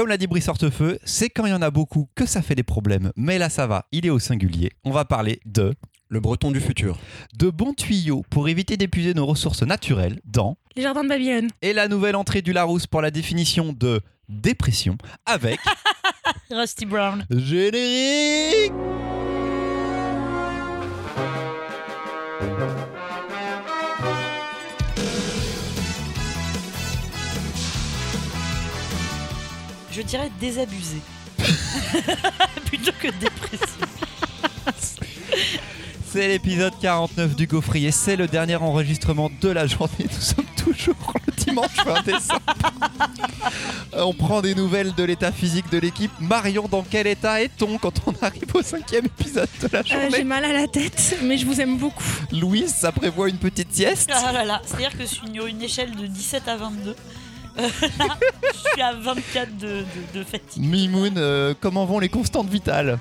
Comme l'a dit Brice Hortefeux, c'est quand il y en a beaucoup que ça fait des problèmes. Mais là, ça va, il est au singulier. On va parler de Le breton du futur. de bons tuyaux pour éviter d'épuiser nos ressources naturelles dans Les jardins de Babylone. et la nouvelle entrée du Larousse pour la définition de dépression avec Rusty Brown. générique. Je dirais désabusé. Plutôt que dépressif. C'est l'épisode 49 du Gaufrier, c'est le dernier enregistrement de la journée. Nous sommes toujours le dimanche 20 décembre. Euh, On prend des nouvelles de l'état physique de l'équipe. Marion, dans quel état est-on quand on arrive au cinquième épisode de la Euh, J'ai journée mal à la tête, mais je vous aime beaucoup. Louise, ça prévoit une petite sieste Ah là là, c'est-à-dire que sur une, une échelle de 17 à 22, euh, là, je suis à 24 de, de, de fatigue. Mimoun, euh, comment vont les constantes vitales?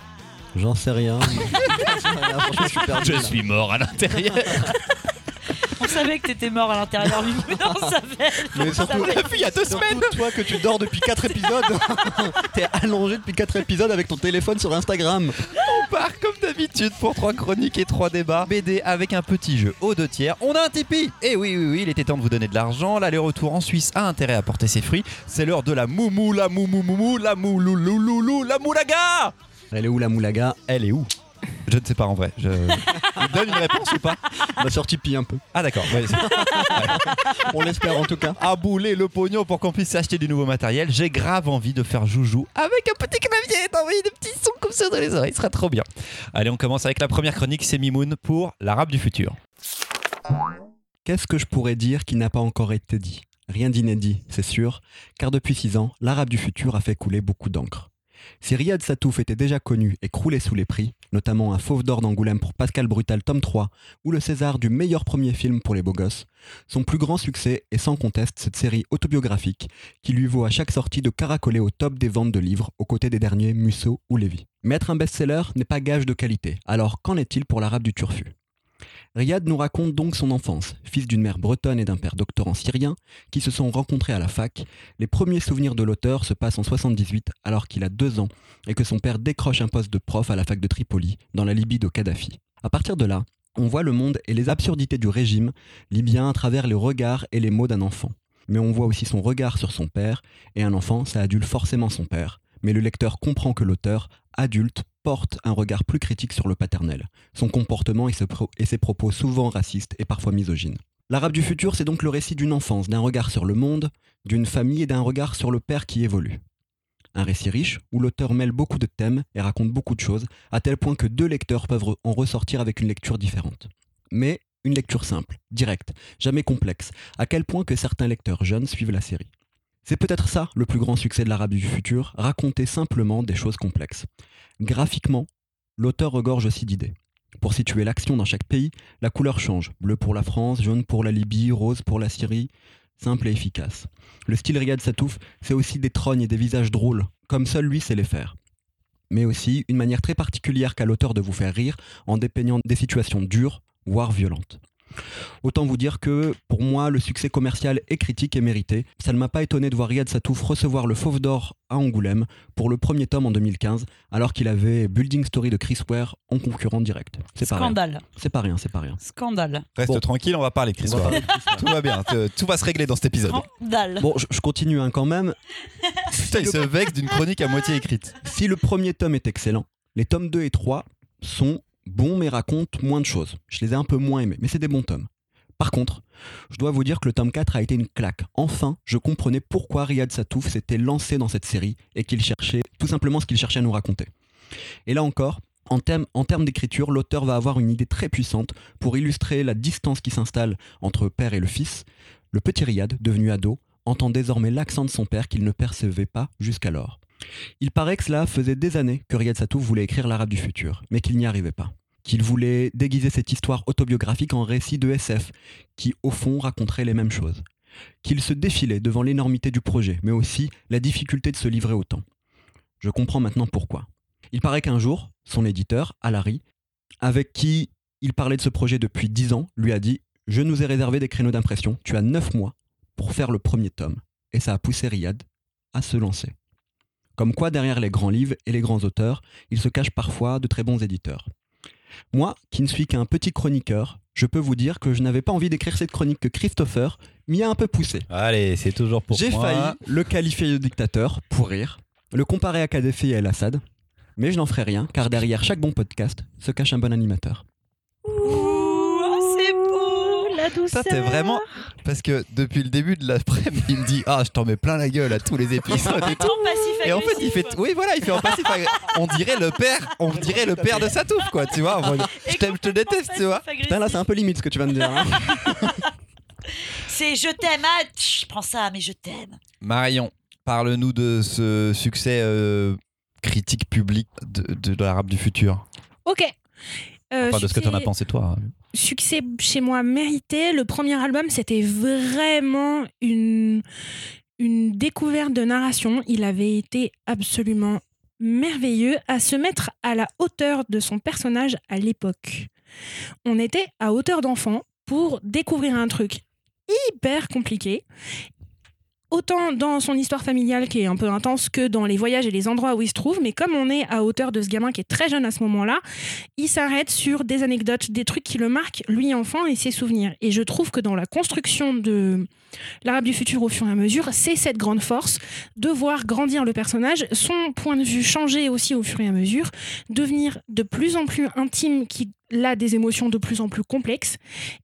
J'en sais rien. J'en sais rien, franchement, je suis perdu. là. mort à l'intérieur. On savait que t'étais mort à l'intérieur du on savait. Mais surtout, l'a vu il y a deux semaines. toi que tu dors depuis 4 épisodes. T'es allongé depuis 4 épisodes avec ton téléphone sur Instagram. On part comme d'habitude pour trois chroniques et trois débats. BD avec un petit jeu aux deux tiers. On a un Tipeee Et oui, oui, oui, il était temps de vous donner de l'argent. L'aller-retour en Suisse a intérêt à porter ses fruits. C'est l'heure de la moumou, la moumou, moumou, la mouloulouloulou, la moulaga Elle est où la moulaga? Elle est où? Je ne sais pas en vrai. Je... Il donne une réponse ou pas On va sur Tipeee un peu. Ah d'accord. ouais, c'est- On l'espère en tout cas. à bouler le pognon pour qu'on puisse acheter du nouveau matériel. J'ai grave envie de faire joujou avec un petit clavier et d'envoyer des petits sons comme ça dans les oreilles. Ce serait trop bien. Allez, on commence avec la première chronique. C'est Mimoun pour l'arabe du futur. Qu'est-ce que je pourrais dire qui n'a pas encore été dit? Rien d'inédit, c'est sûr, car depuis 6 ans, l'arabe du futur a fait couler beaucoup d'encre. Si Riyad Satouf était déjà connu et croulé sous les prix, notamment un Fauve d'or d'Angoulême pour Pascal Brutal tome 3 ou le César du meilleur premier film pour les beaux gosses, son plus grand succès est sans conteste cette série autobiographique qui lui vaut à chaque sortie de caracoler au top des ventes de livres aux côtés des derniers Musso ou Lévy. Mais être un best-seller n'est pas gage de qualité, alors qu'en est-il pour l'arabe du turfu? Riyad nous raconte donc son enfance, fils d'une mère bretonne et d'un père doctorant syrien, qui se sont rencontrés à la fac. Les premiers souvenirs de l'auteur se passent en 78, alors qu'il a deux ans, et que son père décroche un poste de prof à la fac de Tripoli, dans la Libye de Kadhafi. À partir de là, on voit le monde et les absurdités du régime libyen à travers les regards et les mots d'un enfant. Mais on voit aussi son regard sur son père, et un enfant, ça adule forcément son père. Mais le lecteur comprend que l'auteur, adulte, porte un regard plus critique sur le paternel, son comportement et, ses propos souvent racistes et parfois misogynes. L'arabe du futur, c'est donc le récit d'une enfance, d'un regard sur le monde, d'une famille et d'un regard sur le père qui évolue. Un récit riche où l'auteur mêle beaucoup de thèmes et raconte beaucoup de choses, à tel point que deux lecteurs peuvent en ressortir avec une lecture différente. Mais une lecture simple, directe, jamais complexe, à quel point que certains lecteurs jeunes suivent la série. C'est peut-être ça le plus grand succès de l'arabe du futur, raconter simplement des choses complexes. Graphiquement, l'auteur regorge aussi d'idées. Pour situer l'action dans chaque pays, la couleur change. Bleu pour la France, jaune pour la Libye, rose pour la Syrie. Simple et efficace. Le style Riyad Satouf, c'est aussi des trognes et des visages drôles, comme seul lui sait les faire. Mais aussi une manière très particulière qu'a l'auteur de vous faire rire en dépeignant des situations dures, voire violentes. Autant vous dire que, pour moi, le succès commercial et critique est mérité. Ça ne m'a pas étonné de voir Riyad Satouf recevoir le Fauve d'Or à Angoulême pour le premier tome en 2015, alors qu'il avait Building Story de Chris Ware en concurrent direct. C'est pas rien. Scandale. C'est pas rien, c'est pas rien. Scandale. Reste Bon. tranquille, on va parler, Chris. Ware. parler de Chris Ware. Tout va bien, tout va se régler dans cet épisode. Scandale. Bon, je, je continue hein, quand même. Putain, il se vexe d'une chronique à moitié écrite. Si le premier tome est excellent, les tomes 2 et 3 sont bons mais racontent moins de choses. Je les ai un peu moins aimés, mais c'est des bons tomes. Par contre, je dois vous dire que le tome 4 a été une claque. Enfin, je comprenais pourquoi Riyad Satouf s'était lancé dans cette série et qu'il cherchait tout simplement ce qu'il cherchait à nous raconter. Et là encore, en termes, d'écriture, l'auteur va avoir une idée très puissante pour illustrer la distance qui s'installe entre père et le fils. Le petit Riyad, devenu ado, entend désormais l'accent de son père qu'il ne percevait pas jusqu'alors. Il paraît que cela faisait des années que Riyad Satouf voulait écrire l'arabe du futur, mais qu'il n'y arrivait pas. Qu'il voulait déguiser cette histoire autobiographique en récit de SF, qui au fond raconterait les mêmes choses. Qu'il se défilait devant l'énormité du projet, mais aussi la difficulté de se livrer autant. Je comprends maintenant pourquoi. Il paraît qu'un jour, son éditeur, Alary, avec qui il parlait de ce projet depuis 10 ans, lui a dit Je nous ai réservé des créneaux d'impression, tu as 9 mois pour faire le premier tome. Et ça a poussé Riyad à se lancer. Comme quoi, derrière les grands livres et les grands auteurs, il se cache parfois de très bons éditeurs. Moi, qui ne suis qu'un petit chroniqueur, je peux vous dire que je n'avais pas envie d'écrire cette chronique que Christopher m'y a un peu poussé. Allez, c'est toujours pour J'ai moi. failli le qualifier de dictateur, pour rire, le comparer à Kadhafi et El Assad, mais je n'en ferai rien, car derrière chaque bon podcast se cache un bon animateur. Ouh, oh, c'est beau La douceur. Ça, t'es vraiment. Parce que depuis le début de l'après-midi, il me dit Ah, je t'en mets plein la gueule à tous les épisodes et tout. Et en fait, il fait. Oui, voilà, il fait en passif. On dirait le père, on dirait le père de Satouf, quoi, tu vois. en mode, Et Je t'aime, je te déteste, tu vois. Putain, là, c'est un peu limite ce que tu viens de dire. hein. C'est je t'aime, ah, tch, je prends ça, mais je t'aime. Marion, parle-nous de ce succès euh, critique public de, de, de l'arabe du futur. Ok. Euh, Enfin, de ce que t'en as succès- pensé, toi. Succès chez moi mérité. Le premier album, c'était vraiment une, une découverte de narration. Il avait été absolument merveilleux à se mettre à la hauteur de son personnage à l'époque. On était à hauteur d'enfant pour découvrir un truc hyper compliqué. Autant dans son histoire familiale qui est un peu intense que dans les voyages et les endroits où il se trouve, mais comme on est à hauteur de ce gamin qui est très jeune à ce moment-là, il s'arrête sur des anecdotes, des trucs qui le marquent, lui enfant, et ses souvenirs. Et je trouve que dans la construction de l'Arabe du futur au fur et à mesure, c'est cette grande force de voir grandir le personnage, son point de vue changer aussi au fur et à mesure, devenir de plus en plus intime, qui a des émotions de plus en plus complexes.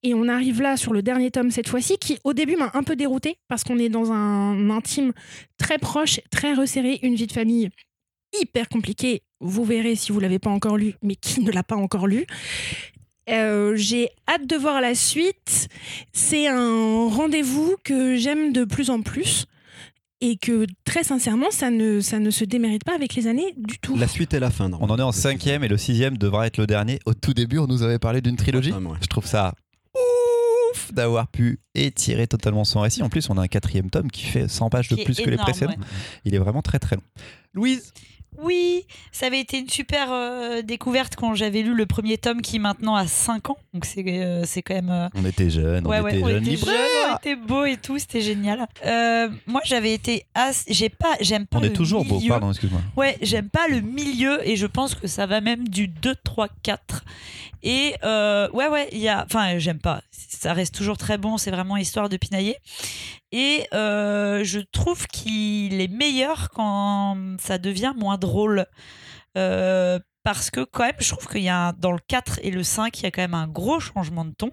Et on arrive là sur le dernier tome cette fois-ci, qui au début m'a un peu dérouté parce qu'on est dans un intime très proche, très resserré, une vie de famille hyper compliquée. Vous verrez si vous l'avez pas encore lu, mais qui ne l'a pas encore lu. Euh, J'ai hâte de voir la suite. C'est un rendez-vous que j'aime de plus en plus et que très sincèrement, ça ne, ça ne se démérite pas avec les années du tout. La suite et la fin. non. On en est en cinquième et le sixième devra être le dernier. Au tout début, on nous avait parlé d'une trilogie. Ouais. Je trouve ça ouf d'avoir pu étirer totalement son récit. En plus, on a un quatrième tome qui fait 100 pages de plus que les précédents. ouais. Il est vraiment très très long. Louise, Oui, ça avait été une super euh, découverte quand j'avais lu le premier tome qui maintenant a 5 ans. Donc c'est euh, c'est quand même. euh, on était jeunes, Ouais, on ouais, était jeunes était libraires. jeunes, on était beaux et tout, c'était génial. Euh, moi, j'avais été as... j'ai pas, j'aime pas On le est toujours beau, milieu. pardon, excuse-moi. Ouais, j'aime pas le milieu et je pense que ça va même du 2, 3, 4. Et euh, ouais, ouais, il y a. Enfin, j'aime pas. Ça reste toujours très bon, c'est vraiment histoire de pinailler. Et euh, je trouve qu'il est meilleur quand ça devient moins drôle. Euh, parce que, quand même, je trouve qu'il y a dans le 4 et le 5, il y a quand même un gros changement de ton.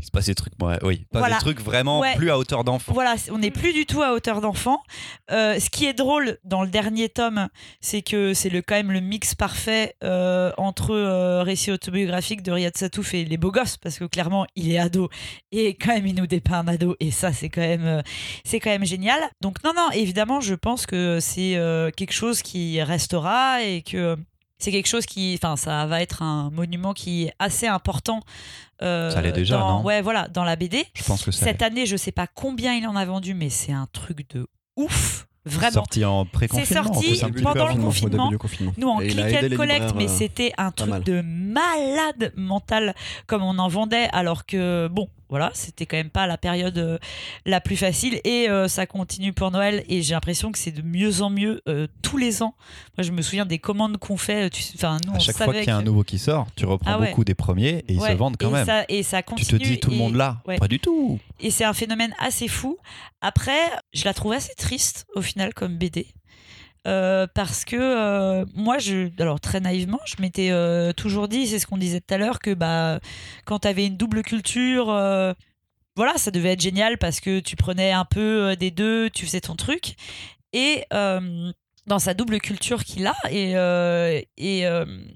Il se passe des trucs, ouais, oui, pas Voilà. des trucs vraiment Ouais. plus à hauteur d'enfant. Voilà, on n'est plus du tout à hauteur d'enfant. Euh, ce qui est drôle dans le dernier tome, c'est que c'est le, quand même le mix parfait euh, entre euh, récit autobiographique de Riyad Satouf et les beaux gosses, parce que clairement, il est ado et quand même, il nous dépeint un ado, et ça, c'est quand même, c'est quand même génial. Donc non, non, évidemment, je pense que c'est quelque chose qui restera et que c'est quelque chose qui, enfin, ça va être un monument qui est assez important. euh, Ça l'est déjà, dans- non? Ouais, voilà, dans la BD. Je pense que ça Cette année, je sais pas combien il en a vendu, mais c'est un truc de ouf. Vraiment. sorti en pré-confinement. C'est sorti peu pendant le confinement, confinement. début du confinement. Nous, en click and collect, mais euh, c'était un truc mal. de malade mental, comme on en vendait, alors que, bon, voilà, c'était quand même pas la période euh, la plus facile. Et euh, ça continue pour Noël, et j'ai l'impression que c'est de mieux en mieux euh, tous les ans. Moi, je me souviens des commandes qu'on fait. tu- Enfin, nous, À on chaque fois qu'il y a un nouveau qui sort, tu reprends Ah ouais. beaucoup des premiers et ils Ouais, se vendent quand et même. Ça, et ça tu te continue. dis tout le et- monde là ouais. Pas du tout. Et c'est un phénomène assez fou. Après, je la trouve assez triste au final comme BD. Euh, parce que euh, moi, je, alors très naïvement, je m'étais euh, toujours dit, c'est ce qu'on disait tout à l'heure, que bah, quand tu avais une double culture, voilà, ça devait être génial parce que tu prenais un peu des deux, tu faisais ton truc. Et dans sa double culture qu'il a, et, et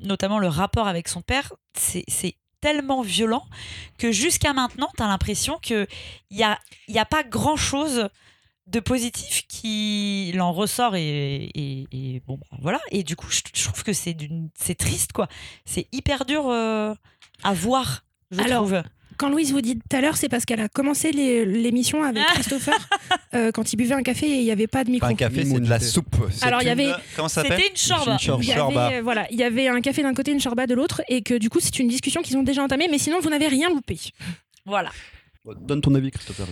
notamment le rapport avec son père, c'est tellement violent que jusqu'à maintenant, tu as l'impression qu'il n'y a, y a pas grand-chose de positif qui l'en ressort et, et- et bon bah, voilà et du coup je, je trouve que c'est d'une c'est triste quoi c'est hyper dur euh, à voir je Alors, trouve Quand Louise vous dit tout à l'heure, c'est parce qu'elle a commencé l'émission avec Ah. Christopher euh, quand il buvait un café et il n'y avait pas de micro. Pas un café, c'est de la soupe. Alors, il y avait- Comment ça s'appelle c'était une chorba Une chorba. Il y, Shorba. avait, euh, voilà, il y avait un café d'un côté, une shorba de l'autre, et que du coup, c'est une discussion qu'ils ont déjà entamée, mais sinon, vous n'avez rien loupé. voilà Donne ton avis, Christopher.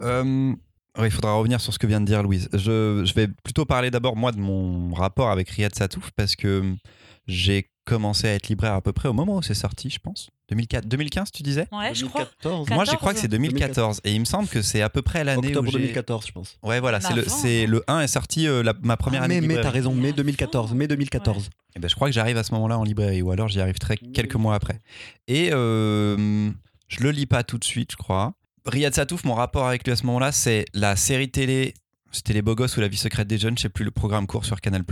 Euh, Ouais, il faudra revenir sur ce que vient de dire Louise. Je, je vais plutôt parler d'abord, moi, de mon rapport avec Riyad Satouf, parce que j'ai commencé à être libraire à peu près au moment où c'est sorti, je pense. 2004, 2015, tu disais? Ouais, je crois. 2014, Moi, je 14. crois que c'est 2014. Et il me semble que c'est à peu près l'année où octobre j'ai... 2014, je pense. Ouais, voilà, Bah c'est le, avant, c'est hein. le 1 est sorti euh, la- ma première Ah, année mais, mais t'as raison, mai Avant. 2014, mai 2014. Eh ben, je crois que j'arrive à ce moment-là en librairie, ou alors j'y arrive très, quelques mois après. Et euh, je le lis pas tout de suite, je crois. Riyad Satouf, mon rapport avec lui à ce moment-là, c'est la série télé. C'était Les Beaux ou La Vie secrète des jeunes, je sais plus, le programme court sur Canal+.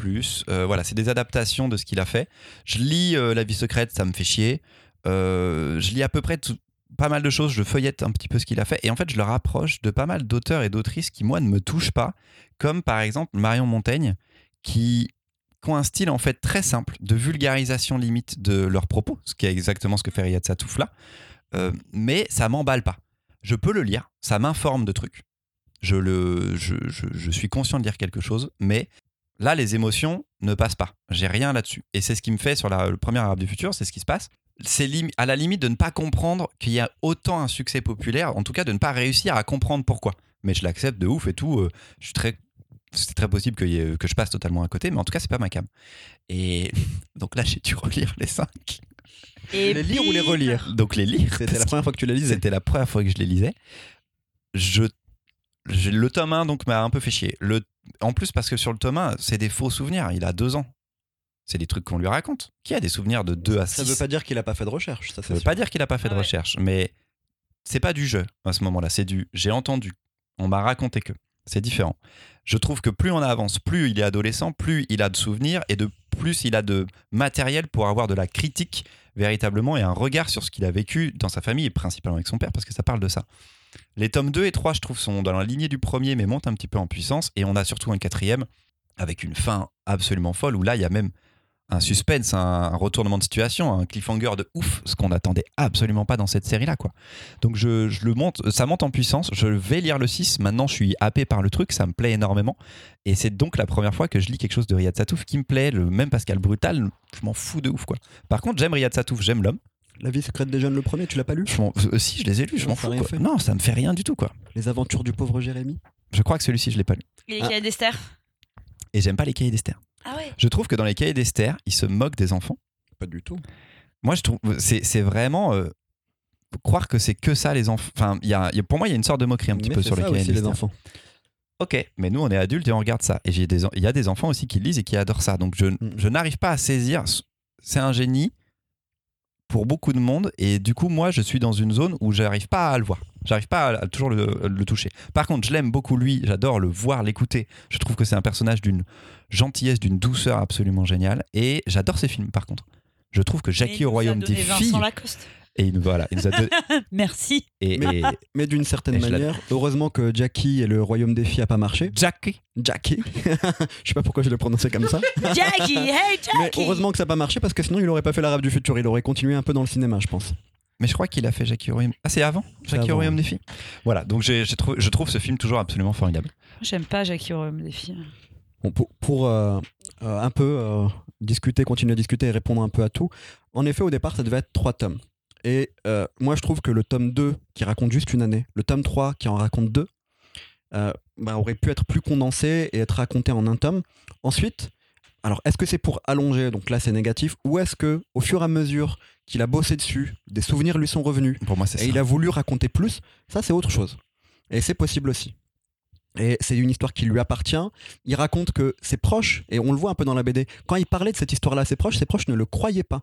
Euh, voilà, c'est des adaptations de ce qu'il a fait. Je lis euh, La Vie secrète, ça me fait chier. Euh, je lis à peu près tout- pas mal de choses, je feuillette un petit peu ce qu'il a fait. Et en fait, je le rapproche de pas mal d'auteurs et d'autrices qui, moi, ne me touchent pas. Comme par exemple Marion Montaigne, qui qui ont un style en fait très simple de vulgarisation limite de leurs propos, ce qui est exactement ce que fait Riyad Satouf là. Mais ça m'emballe pas. Je peux le lire, ça m'informe de trucs. Je, le, je, je- suis conscient de lire quelque chose, mais là, les émotions ne passent pas. J'ai rien là-dessus. Et c'est ce qui me fait sur le premier Arabe du futur, c'est ce qui se passe. C'est à la limite de ne pas comprendre qu'il y a autant un succès populaire, en tout cas de ne pas réussir à comprendre pourquoi. Mais je l'accepte de ouf et tout. euh, je très c'est très possible que je passe totalement à côté, mais en tout cas, c'est pas ma cam. Et donc là, j'ai dû relire les cinq. Et les lire ou les relire? Donc les lire. C'était la première fois que tu les lisais. C'était la première fois que je les lisais. Je, le tome 1 donc m'a un peu fait chier. Le, en plus, parce que sur le tome 1, c'est des faux souvenirs. Il a deux ans. C'est des trucs qu'on lui raconte. Qui a des souvenirs de 2 à 6 Ça veut pas dire qu'il a pas fait de recherche, ça ça veut sûr. pas dire qu'il a pas fait de Ah ouais. recherche, mais c'est pas du jeu à ce moment-là. C'est du j'ai entendu. On m'a raconté que. C'est différent. Je trouve que plus on avance, plus il est adolescent, plus il a de souvenirs et de plus il a de matériel pour avoir de la critique véritablement et un regard sur ce qu'il a vécu dans sa famille principalement avec son père parce que ça parle de ça. Les tomes 2 et 3, je trouve, sont dans la lignée du premier mais montent un petit peu en puissance et on a surtout un quatrième avec une fin absolument folle où là il y a même un suspense, un, un retournement de situation, un cliffhanger de ouf, ce qu'on n'attendait absolument pas dans cette série-là. quoi. Donc je, je le monte, ça monte en puissance, je vais lire le 6, maintenant je suis happé par le truc, ça me plaît énormément. Et c'est donc la première fois que je lis quelque chose de Riyad Satouf qui me plaît, le même Pascal Brutal, je m'en fous de ouf. quoi. Par contre, j'aime Riyad Satouf, j'aime l'homme. La vie secrète des jeunes, le premier, tu l'as pas lu? Je euh, si, je les ai lus, je Non, m'en fous. quoi. Non, ça me fait rien du tout. quoi. Les aventures du pauvre Jérémy? Je crois que celui-ci, je l'ai pas lu. Et les Ah. cahiers d'Esther Et j'aime pas les cahiers d'Esther. Ah ouais Je trouve que dans les cahiers d'Esther, ils se moquent des enfants. Pas du tout. Moi, je trouve c'est c'est vraiment euh, croire que c'est que ça les enfants. Enfin, y a, il y a- pour moi, il y a une sorte de moquerie un petit Mais peu sur les ça cahiers aussi, les d'Esther. enfants. Ok, mais nous, on est adultes et on regarde ça. Et j'ai des, en- il y a des enfants aussi qui lisent et qui adorent ça. Donc, je, Mm. je n'arrive pas à saisir. C'est un génie pour beaucoup de monde. Et du coup, moi, je suis dans une zone où j'arrive pas à le voir. J'arrive pas à, à toujours le, le toucher. Par contre, je l'aime beaucoup lui. J'adore le voir, l'écouter. Je trouve que c'est un personnage d'une gentillesse, d'une douceur absolument géniale. Et j'adore ses films, par contre. Je trouve que Jackie au royaume des filles. Lacoste. Et il nous, voilà, il nous a donné- Merci. et, Mais- et- Mais d'une certaine manière, heureusement que Jackie et le royaume des filles a pas marché. Jackie. Jackie. je sais pas pourquoi je l'ai prononcé comme ça. Jackie, hey Mais Jackie heureusement que ça n'a pas marché parce que sinon il aurait pas fait l'arabe du futur. Il aurait continué un peu dans le cinéma, je pense. Mais je crois qu'il a fait Jackie au royaume. Ah, c'est avant Jackie au avant. royaume des filles. Voilà, donc j'ai, j'ai trouvé- je trouve ce film toujours absolument formidable. J'aime pas Jackie au royaume des filles. Bon, pour pour, euh, euh, un peu euh, discuter, continuer à discuter et répondre un peu à tout, en effet, au départ, ça devait être trois tomes. Et euh, moi, je trouve que le tome 2, qui raconte juste une année, le tome 3, qui en raconte deux, euh, bah, aurait pu être plus condensé et être raconté en un tome. Ensuite, alors, est-ce que c'est pour allonger Donc là, c'est négatif. Ou est-ce que, au fur et à mesure qu'il a bossé dessus, des souvenirs lui sont revenus, Pour moi, c'est ça. et il a voulu raconter plus, ça c'est autre chose. Et c'est possible aussi. Et c'est une histoire qui lui appartient. Il raconte que ses proches, et on le voit un peu dans la BD, quand il parlait de cette histoire-là à ses proches, ses proches ne le croyaient pas.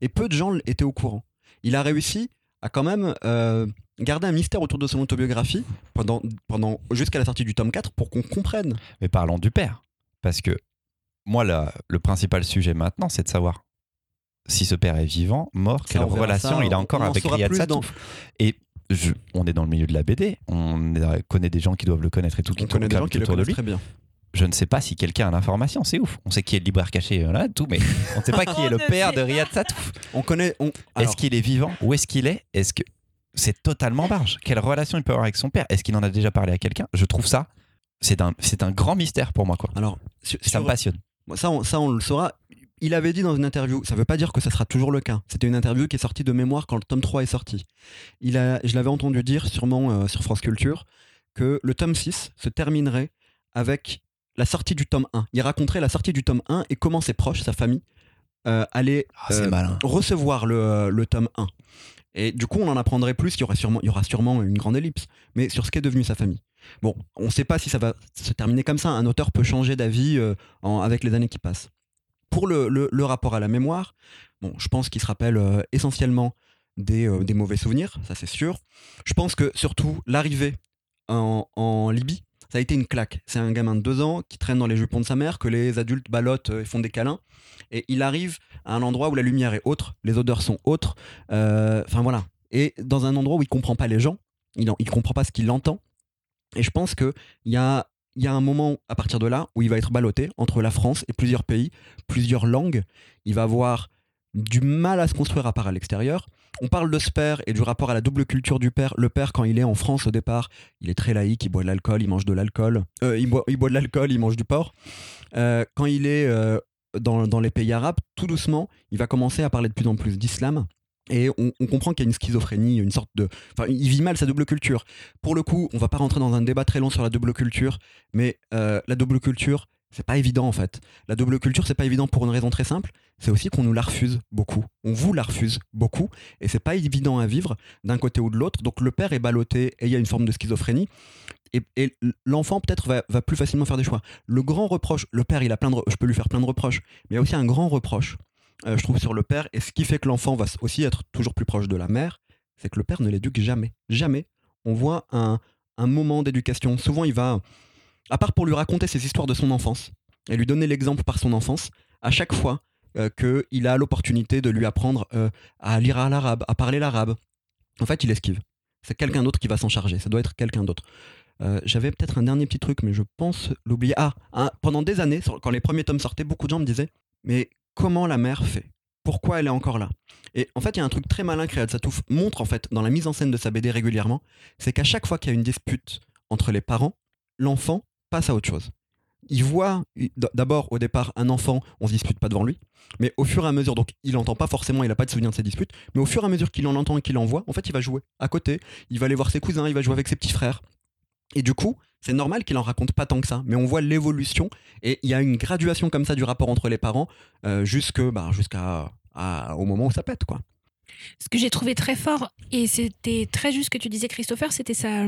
Et peu de gens étaient au courant. Il a réussi à quand même euh, garder un mystère autour de son autobiographie pendant, pendant, jusqu'à la sortie du tome 4 pour qu'on comprenne. Mais parlons du père. Parce que moi, la- le principal sujet maintenant, c'est de savoir si ce père est vivant, mort, Ça, quelle relation ça, il a encore en avec saura Riyad Satouf. Et je- on est dans le milieu de la BD, on connaît des gens qui doivent le connaître et tout, qui On connaît des gens qui le connaissent lui. très bien. Je ne sais pas si quelqu'un a l'information, c'est ouf. On sait qui est le libraire caché, voilà, tout, mais on ne sait pas qui est le ne père de. Riyad Satouf. On connaît. On, Est-ce qu'il est vivant Où est-ce qu'il est Est-ce que c'est totalement barge? Quelle relation il peut avoir avec son père? Est-ce qu'il en a déjà parlé à quelqu'un? Je trouve ça, c'est un, c'est un grand mystère pour moi, quoi. alors, sur- Ça me passionne. Ça on, ça, on le saura. Il avait dit dans une interview, ça veut pas dire que ça sera toujours le cas. C'était une interview qui est sortie de mémoire quand le tome 3 est sorti. Il a, je l'avais entendu dire, sûrement euh, sur France Culture, que le tome 6 se terminerait avec la sortie du tome 1. Il raconterait la sortie du tome 1 et comment ses proches, sa famille, euh, allaient Ah, euh, recevoir le, le tome 1. Et du coup, on en apprendrait plus, il y, aura sûrement, il y aura sûrement une grande ellipse, mais sur ce qu'est devenu sa famille. Bon, on ne sait pas si ça va se terminer comme ça. Un auteur peut changer d'avis euh, avec les années qui passent. Pour le, le- le rapport à la mémoire, bon, je pense qu'il se rappelle euh, essentiellement des, euh, des mauvais souvenirs, ça c'est sûr. Je pense que surtout l'arrivée en, en Libye, ça a été une claque. C'est un gamin de deux ans qui traîne dans les jupons de sa mère, que les adultes ballottent euh, et font des câlins. Et il arrive à un endroit où la lumière est autre, les odeurs sont autres. euh, Enfin voilà. Et dans un endroit où il comprend pas les gens, il ne comprend pas ce qu'il entend. Et je pense qu'il y a, y a un moment à partir de là où il va être ballotté entre la France et plusieurs pays, plusieurs langues. Il va avoir du mal à se construire à part à l'extérieur. On parle de ce père et du rapport à la double culture du père. Le père, quand il est en France au départ, il est très laïque, il boit de l'alcool, il mange de l'alcool. Euh, il, boit, de l'alcool, il mange du porc. Euh, quand il est euh, dans, les pays arabes, tout doucement, il va commencer à parler de plus en plus d'islam. Et on, comprend qu'il y a une schizophrénie, une sorte de. Enfin, il vit mal sa double culture. Pour le coup, on va pas rentrer dans un débat très long sur la double culture, mais la double culture, c'est pas évident en fait. La double culture, c'est pas évident pour une raison très simple, c'est aussi qu'on nous la refuse beaucoup. On vous la refuse beaucoup, et c'est pas évident à vivre d'un côté ou de l'autre. Donc le père est ballotté et il y a une forme de schizophrénie. Et, l'enfant peut-être va, plus facilement faire des choix. Le grand reproche, le père, il a plein de, je peux lui faire plein de reproches, mais il y a aussi un grand reproche, euh, je trouve, sur le père. Et ce qui fait que l'enfant va aussi être toujours plus proche de la mère, c'est que le père ne l'éduque jamais. Jamais. On voit un, un moment d'éducation. Souvent, il va, à part pour lui raconter ses histoires de son enfance et lui donner l'exemple par son enfance, à chaque fois qu'il a l'opportunité de lui apprendre euh, à lire à l'arabe, à parler l'arabe, en fait, il esquive. C'est quelqu'un d'autre qui va s'en charger. Ça doit être quelqu'un d'autre. Euh, J'avais peut-être un dernier petit truc, mais je pense l'oublier. Ah, pendant des années, quand les premiers tomes sortaient, beaucoup de gens me disaient Mais comment la mère fait? Pourquoi elle est encore là? Et en fait, il y a un truc très malin que Satouf montre en fait dans la mise en scène de sa BD régulièrement c'est qu'à chaque fois qu'il y a une dispute entre les parents, l'enfant passe à autre chose. Il voit d'abord au départ un enfant, on se dispute pas devant lui, mais au fur et à mesure, donc il n'entend pas forcément, il n'a pas de souvenir de ces disputes, mais au fur et à mesure qu'il en entend et qu'il en voit, en fait il va jouer à côté, il va aller voir ses cousins, il va jouer avec ses petits frères. Et du coup, c'est normal qu'il en raconte pas tant que ça, mais on voit l'évolution et il y a une graduation comme ça du rapport entre les parents euh, jusque bah, au moment où ça pète quoi. Ce que j'ai trouvé très fort, et c'était très juste ce que tu disais, Christopher, c'était sa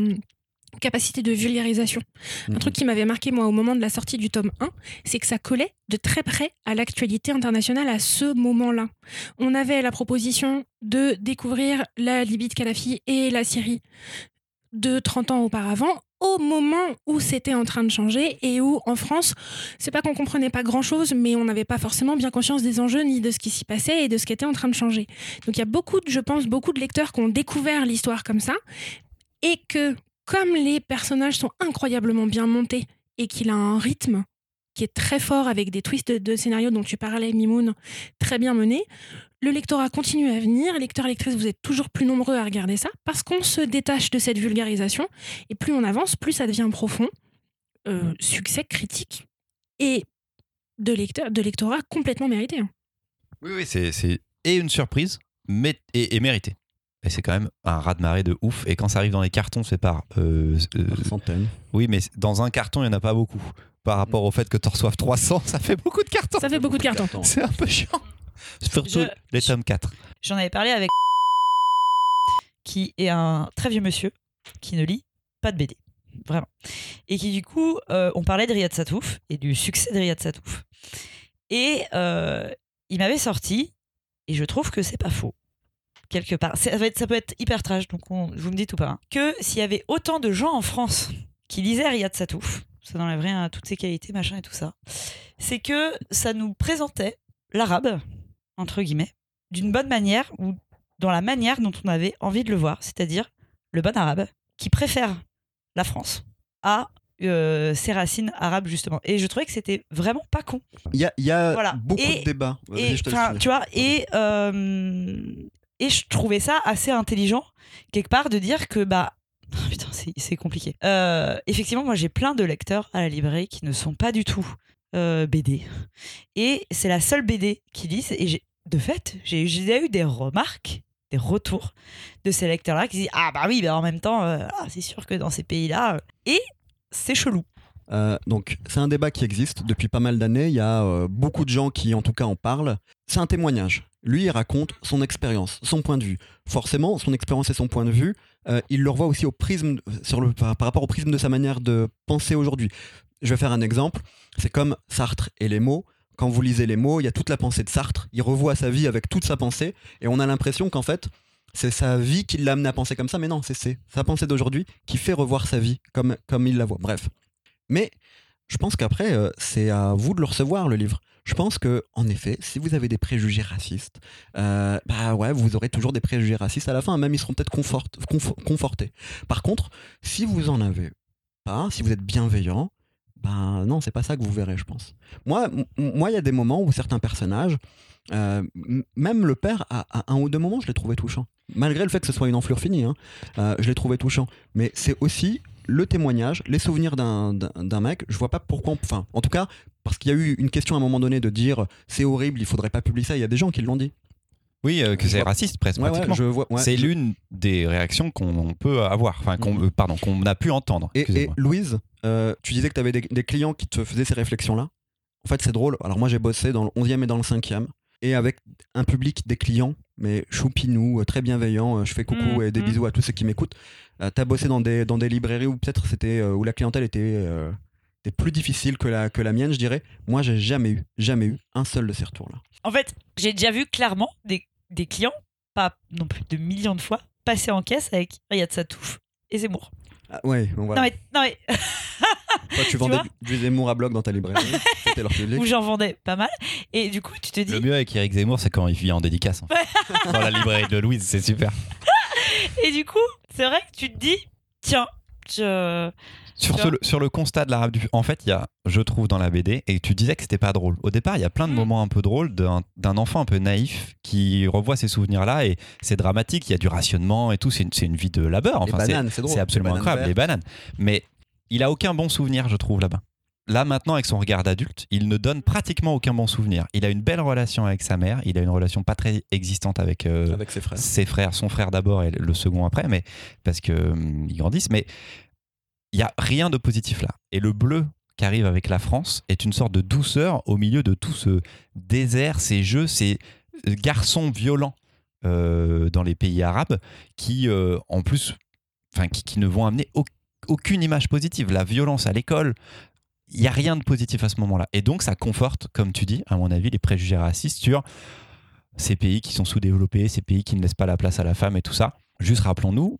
capacité de vulgarisation. Un truc qui m'avait marqué, moi, au moment de la sortie du tome 1, c'est que ça collait de très près à l'actualité internationale à ce moment-là. On avait la proposition de découvrir la Libye de Kadhafi et la Syrie de 30 ans auparavant, au moment où c'était en train de changer et où, en France, c'est pas qu'on comprenait pas grand-chose, mais on n'avait pas forcément bien conscience des enjeux ni de ce qui s'y passait et de ce qui était en train de changer. Donc il y a beaucoup, de, je pense, beaucoup de lecteurs qui ont découvert l'histoire comme ça et que, comme les personnages sont incroyablement bien montés et qu'il a un rythme qui est très fort avec des twists de, de scénario dont tu parlais, Mimoun, très bien menés, le lectorat continue à venir. Lecteurs et lectrices, vous êtes toujours plus nombreux à regarder ça parce qu'on se détache de cette vulgarisation et plus on avance, plus ça devient profond. Euh, succès critique et de, lecteur, de lectorat complètement mérité. hein. Oui, oui, c'est et une surprise, mais et, et mérité. Et c'est quand même un raz-de-marée de ouf. Et quand ça arrive dans les cartons, c'est par. euh, euh, Par centaines. oui, mais dans un carton, il n'y en a pas beaucoup. Par rapport au fait que tu reçoives 300, ça fait beaucoup de cartons. Ça fait beaucoup de cartons. C'est un peu chiant. Surtout Je- les tomes 4. J'en avais parlé avec qui est un très vieux monsieur qui ne lit pas de BD, vraiment. Et qui du coup, euh, on parlait de Riyad Satouf et du succès de Riyad Satouf. Et euh, il m'avait sorti, et je trouve que c'est pas faux, quelque part. Ça, va être- ça peut être hyper trash, donc on- vous me dites ou pas, hein, que s'il y avait autant de gens en France qui lisaient Riyad Satouf, ça n'enlève rien à toutes ses qualités, machin et tout ça, c'est que ça nous présentait l'arabe, entre guillemets, d'une bonne manière ou dans la manière dont on avait envie de le voir, c'est-à-dire le bon arabe qui préfère la France à euh, ses racines arabes justement. Et je trouvais que c'était vraiment pas con. Il y a, y a Voilà. beaucoup Et- de débats. Et tu vois, et euh, et je trouvais ça assez intelligent quelque part de dire que bah putain c'est compliqué. Euh, effectivement, moi j'ai plein de lecteurs à la librairie qui ne sont pas du tout euh, BD et c'est la seule BD qu'ils lisent et de fait j'ai eu des remarques des retours de ces lecteurs-là qui disent Ah bah oui, bah en même temps, euh, ah, c'est sûr que dans ces pays-là. Et c'est chelou. Euh, donc c'est un débat qui existe depuis pas mal d'années. Il y a euh, beaucoup de gens qui en tout cas en parlent. C'est un témoignage. Lui, il raconte son expérience, son point de vue. Forcément, son expérience et son point de vue, euh, il le revoit aussi au prisme, par, rapport au prisme de sa manière de penser aujourd'hui. Je vais faire un exemple. C'est comme Sartre et les mots. Quand vous lisez les mots, il y a toute la pensée de Sartre. Il revoit sa vie avec toute sa pensée. Et on a l'impression qu'en fait, c'est sa vie qui l'a amené à penser comme ça. Mais non, c'est sa pensée d'aujourd'hui qui fait revoir sa vie comme il la voit. Bref. Mais je pense qu'après, euh, c'est à vous de le recevoir, le livre. Je pense que, en effet, si vous avez des préjugés racistes, euh, bah ouais, vous aurez toujours des préjugés racistes à la fin, même ils seront peut-être confort- confo- confortés. Par contre, si vous en avez pas, si vous êtes bienveillant, ben non, c'est pas ça que vous verrez, je pense. Moi, moi, il y a des moments où certains personnages, euh, même le père, à, un ou deux moments, je l'ai trouvé touchant. Malgré le fait que ce soit une enflure finie, hein, je l'ai trouvé touchant. Mais c'est aussi le témoignage, les souvenirs d'un- mec. Je vois pas pourquoi. on- Enfin, en tout cas, parce qu'il y a eu une question à un moment donné de dire c'est horrible, il faudrait pas publier ça. Il y a des gens qui l'ont dit. Oui, euh, que c'est raciste presque Ouais, c'est l'une des réactions qu'on peut avoir, enfin qu'on euh, pardon, qu'on a pu entendre. Et. Louise, euh, tu disais que tu avais des, des clients qui te faisaient ces réflexions-là. En fait, c'est drôle. Alors, moi, j'ai bossé dans le 11e et dans le 5e. Et avec un public des clients, mais choupinou, euh, très bienveillant. euh, Je fais coucou Mhm, et des mhm. bisous à tous ceux qui m'écoutent. Euh, T'as bossé dans des, dans des librairies où peut-être c'était euh, où la clientèle était, était plus difficile que la, que la mienne, je dirais. Moi, j'ai jamais eu, jamais eu un seul de ces retours-là. En fait, j'ai déjà vu clairement des, des clients, pas non plus de millions de fois, passer en caisse avec Riyad Satouf et Zemmour. Ah, ouais, bon, voilà. Non mais, non mais Toi, tu vendais du, du Zemmour à bloc dans ta librairie. C'était leur public. où j'en vendais pas mal. Et du coup, tu te dis, Le mieux avec Eric Zemmour, c'est quand il vit en dédicace. en fait. Dans la librairie de Louise, c'est super. et du coup, c'est vrai que tu te dis, tiens, je... Sur, ce- vois sur le constat de l'arabe du en fait, il y a, je trouve, dans la BD, et tu disais que c'était pas drôle. Au départ, il y a plein de Mm. moments un peu drôles d'un d'un enfant un peu naïf qui revoit ces souvenirs-là, et c'est dramatique. Il y a du rationnement et tout. C'est une, c'est une vie de labeur. Les Enfin, c'est- bananes, c'est drôle. c'est absolument Les incroyable, les bananes. Mais il a aucun bon souvenir, je trouve, là-bas. Là, maintenant, avec son regard d'adulte, il ne donne pratiquement aucun bon souvenir. Il a une belle relation avec sa mère, il a une relation pas très existante avec, euh, Avec ses frères. ses frères, son frère d'abord et le second après, mais parce que hum, ils grandissent. Mais il y a rien de positif là. Et le bleu qui arrive avec la France est une sorte de douceur au milieu de tout ce désert, ces jeux, ces garçons violents euh, dans les pays arabes qui, euh, en plus, enfin, qui, ne vont amener au- aucune image positive. La violence à l'école. Il n'y a rien de positif à ce moment-là. Et donc, ça conforte, comme tu dis, à mon avis, les préjugés racistes sur ces pays qui sont sous-développés, ces pays qui ne laissent pas la place à la femme et tout ça. Juste rappelons-nous